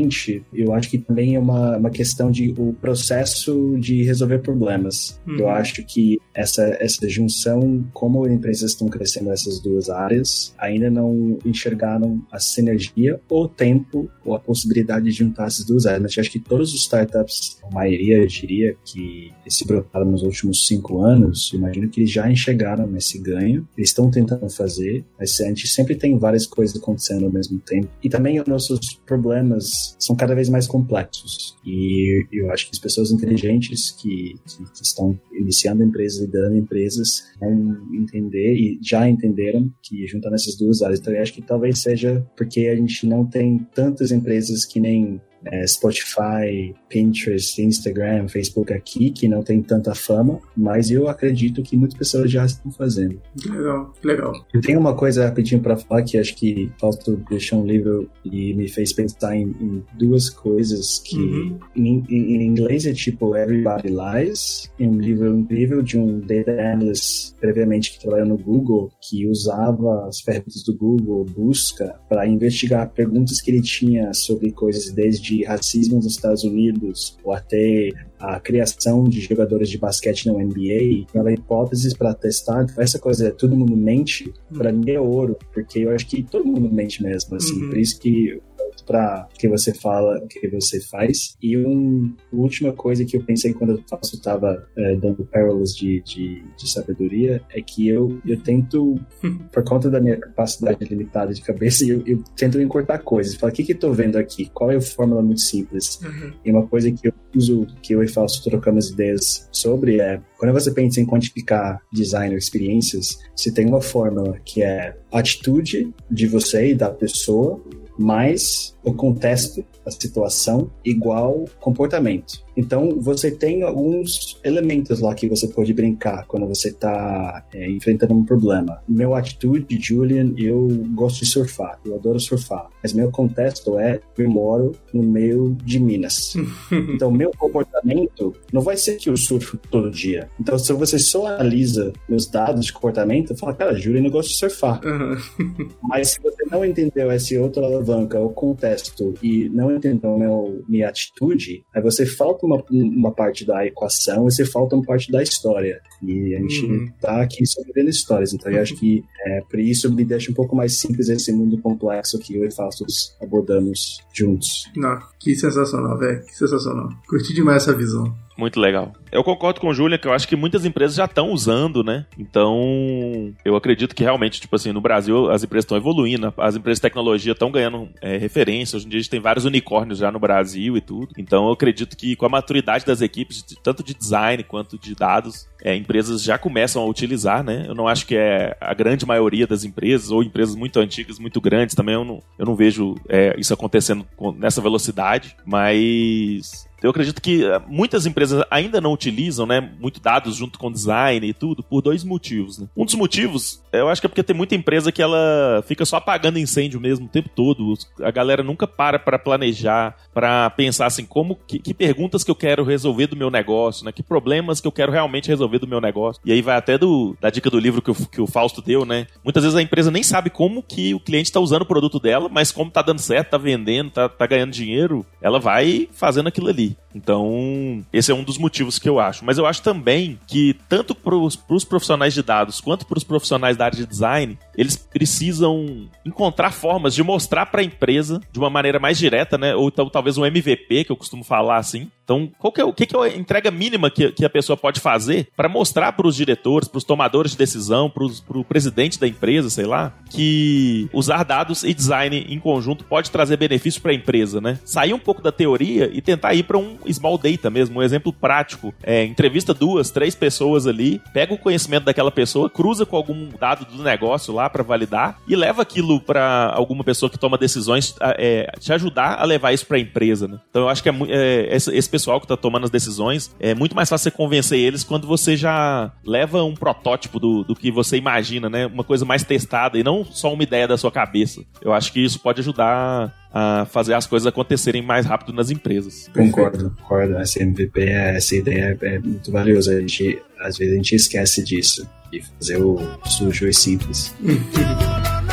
eu acho que também é uma, uma questão de o processo de resolver problemas. Uhum. Eu acho que essa, essa junção, como empresas estão crescendo nessas duas áreas, ainda não enxergaram a sinergia, ou tempo, ou a possibilidade de juntar essas duas áreas. Mas eu acho que todos os startups, a maioria, eu diria, que se brotaram nos últimos cinco anos, imagino que eles já enxergaram esse ganho, eles estão tentando fazer, mas a gente sempre tem várias coisas acontecendo ao mesmo tempo. E também os nossos problemas são cada vez mais complexos. E eu acho que as pessoas inteligentes que, que, que estão iniciando empresas, liderando empresas, vão entender e já entenderam que juntando essas duas áreas. Então eu acho que talvez seja porque a gente não tem tantas empresas que nem é, Spotify, Pinterest, Instagram, Facebook aqui, que não tem tanta fama, mas eu acredito que muitas pessoas já estão fazendo. Legal, legal. Eu tenho uma coisa rapidinho para falar que acho que falta deixar um livro e me fez pensar em, em duas coisas que uhum. em, em, inglês é tipo Everybody Lies, é um livro incrível de um data analyst previamente que trabalhou no Google, que usava as ferramentas do Google, busca, para investigar perguntas que ele tinha sobre coisas desde de racismo nos Estados Unidos, ou até a criação de jogadores de basquete na NBA, ela hipóteses para testar, essa coisa, todo mundo mente, para mim é ouro, porque eu acho que todo mundo mente mesmo, assim, uhum. por isso que para que você fala, o que você faz. E uma última coisa que eu pensei quando eu faço, estava é, dando pérolas de, de, de, sabedoria é que eu, eu tento, por conta da minha capacidade limitada de cabeça, eu, eu tento encurtar coisas. Falar, o que que eu tô vendo aqui? Qual é a fórmula muito simples? Uhum. E uma coisa que eu uso, que eu e Fausto trocamos ideias sobre é, quando você pensa em quantificar design ou experiências, você tem uma fórmula que é atitude de você e da pessoa mais o contexto, a situação, igual comportamento. Então, você tem alguns elementos lá que você pode brincar quando você está é, enfrentando um problema. Meu atitude, Julian, eu gosto de surfar, eu adoro surfar. Mas meu contexto é, eu moro no meio de Minas. então, meu comportamento não vai ser que eu surfo todo dia. Então, se você só analisa meus dados de comportamento, fala, cara, Julian, eu gosto de surfar. Uhum. Mas se você não entendeu essa outra alavanca, o contexto, e não entendeu meu, minha atitude, aí você falta uma, uma parte da equação e você falta uma parte da história. E a gente uhum. tá aqui sobre histórias, então eu acho que é, por isso me deixa um pouco mais simples esse mundo complexo que eu e Fastos abordamos juntos. Não, que sensacional, velho, que sensacional. Curti demais essa visão. Muito legal. Eu concordo com o Julia que eu acho que muitas empresas já estão usando, né? Então, eu acredito que realmente, tipo assim, no Brasil as empresas estão evoluindo, as empresas de tecnologia estão ganhando é, referência. Hoje em dia a gente tem vários unicórnios já no Brasil e tudo. Então, eu acredito que com a maturidade das equipes, tanto de design quanto de dados, é, empresas já começam a utilizar, né? Eu não acho que é a grande maioria das empresas, ou empresas muito antigas, muito grandes, também eu não, eu não vejo é, isso acontecendo nessa velocidade, mas eu acredito que eh, muitas empresas ainda não utilizam, né, muito dados junto com design e tudo, por dois motivos. Né? Um dos motivos, eu acho que é porque tem muita empresa que ela fica só apagando incêndio mesmo o tempo todo. A galera nunca para para planejar, para pensar assim, como que, que, perguntas que eu quero resolver do meu negócio, né? Que problemas que eu quero realmente resolver do meu negócio. E aí vai até do, da dica do livro que o, que o Fausto deu, né? Muitas vezes a empresa nem sabe como que o cliente está usando o produto dela, mas como tá dando certo, tá vendendo, tá, tá ganhando dinheiro, ela vai fazendo aquilo ali. Então, esse é um dos motivos que eu acho. Mas eu acho também que, tanto para os profissionais de dados quanto para os profissionais da área de design, eles precisam encontrar formas de mostrar para a empresa de uma maneira mais direta, né? Ou então talvez um MVP, que eu costumo falar assim. Então, qual que é, o que, que é a entrega mínima que, que a pessoa pode fazer para mostrar para os diretores, para os tomadores de decisão, para o presidente da empresa, sei lá, que usar dados e design em conjunto pode trazer benefício para a empresa, né? Sair um pouco da teoria e tentar ir para um small data mesmo, um exemplo prático. É, entrevista duas, três pessoas ali, pega o conhecimento daquela pessoa, cruza com algum dado do negócio lá para validar e leva aquilo para alguma pessoa que toma decisões, é, te ajudar a levar isso para a empresa. Né? Então eu acho que é, é, esse, pessoal que está tomando as decisões é muito mais fácil você convencer eles quando você já leva um protótipo do, do que você imagina, né? Uma coisa mais testada e não só uma ideia da sua cabeça. Eu acho que isso pode ajudar a fazer as coisas acontecerem mais rápido nas empresas. Concordo, concordo. Essa MVP, essa ideia é muito valiosa. A gente, às vezes a gente esquece disso fazer o sujo e simples.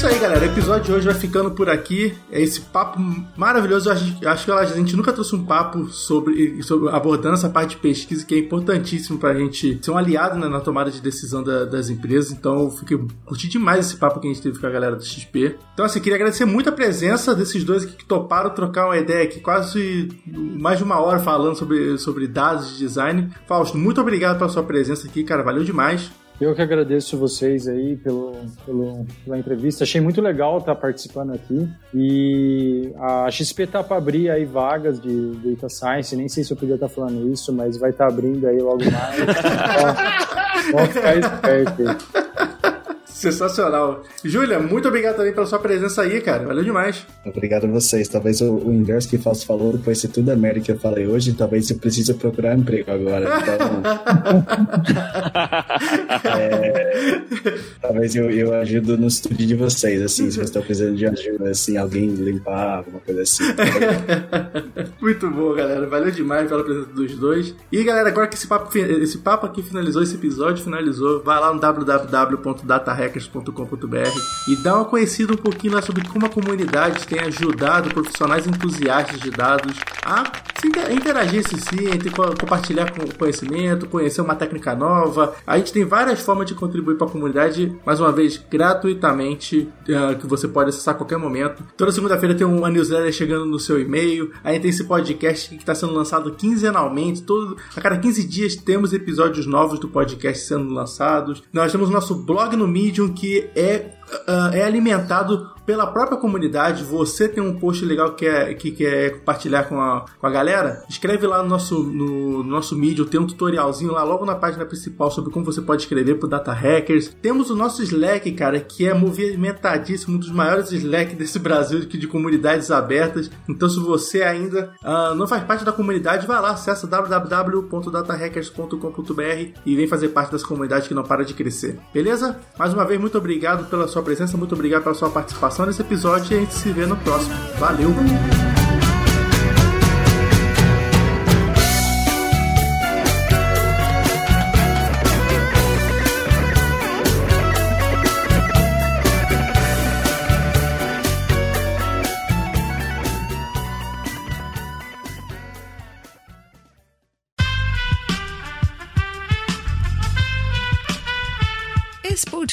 isso aí, galera. O episódio de hoje vai ficando por aqui. É esse papo maravilhoso. Acho que a gente nunca trouxe um papo sobre, sobre abordando essa parte de pesquisa que é importantíssimo para a gente ser um aliado né, na tomada de decisão da, das empresas. Então, eu fiquei curti demais esse papo que a gente teve com a galera do XP. Então, assim, queria agradecer muito a presença desses dois que toparam trocar uma ideia aqui, quase mais de uma hora falando sobre, sobre dados de design. Fausto, muito obrigado pela sua presença aqui, cara. Valeu demais. Eu que agradeço vocês aí pelo, pelo, pela entrevista. Achei muito legal estar participando aqui. E a XP tá para abrir aí vagas de Data Science. Nem sei se eu podia estar falando isso, mas vai estar tá abrindo aí logo mais. Vamos ficar esperto aí. Sensacional. Júlia, muito obrigado também pela sua presença aí, cara. Valeu demais. Obrigado a vocês. Talvez o, o inverso que o Fausto falou depois de tudo a merda que eu falei hoje, talvez eu precise procurar emprego agora. Então, é, talvez eu, eu ajudo no estúdio de vocês, assim, se vocês estão precisando de ajuda, assim, alguém limpar, alguma coisa assim. muito bom, galera. Valeu demais pela presença dos dois. E, galera, agora que esse papo, esse papo aqui finalizou, esse episódio finalizou, vai lá no www.datahack hackers.com.br e dá uma conhecida um pouquinho lá sobre como a comunidade tem ajudado profissionais entusiastas de dados a interagir se si, entre compartilhar conhecimento, conhecer uma técnica nova. A gente tem várias formas de contribuir para a comunidade, mais uma vez, gratuitamente, uh, que você pode acessar a qualquer momento. Toda segunda-feira tem uma newsletter chegando no seu e-mail. Aí tem esse podcast que está sendo lançado quinzenalmente. Todo, a cada 15 dias temos episódios novos do podcast sendo lançados. Nós temos nosso blog no Medium que é, uh, é alimentado pela própria comunidade, você tem um post legal que quer, que quer compartilhar com a, com a galera, escreve lá no nosso, no, no nosso Medium, tem um tutorialzinho lá logo na página principal sobre como você pode escrever pro Data Hackers. Temos o nosso Slack, cara, que é movimentadíssimo, um dos maiores Slack desse Brasil de, de comunidades abertas. Então, se você ainda uh, não faz parte da comunidade, vai lá, acessa www.datahackers.com.br e vem fazer parte dessa comunidade que não para de crescer. Beleza? Mais uma vez, muito obrigado pela sua presença, muito obrigado pela sua participação participação nesse episódio e a gente se vê no próximo. Valeu!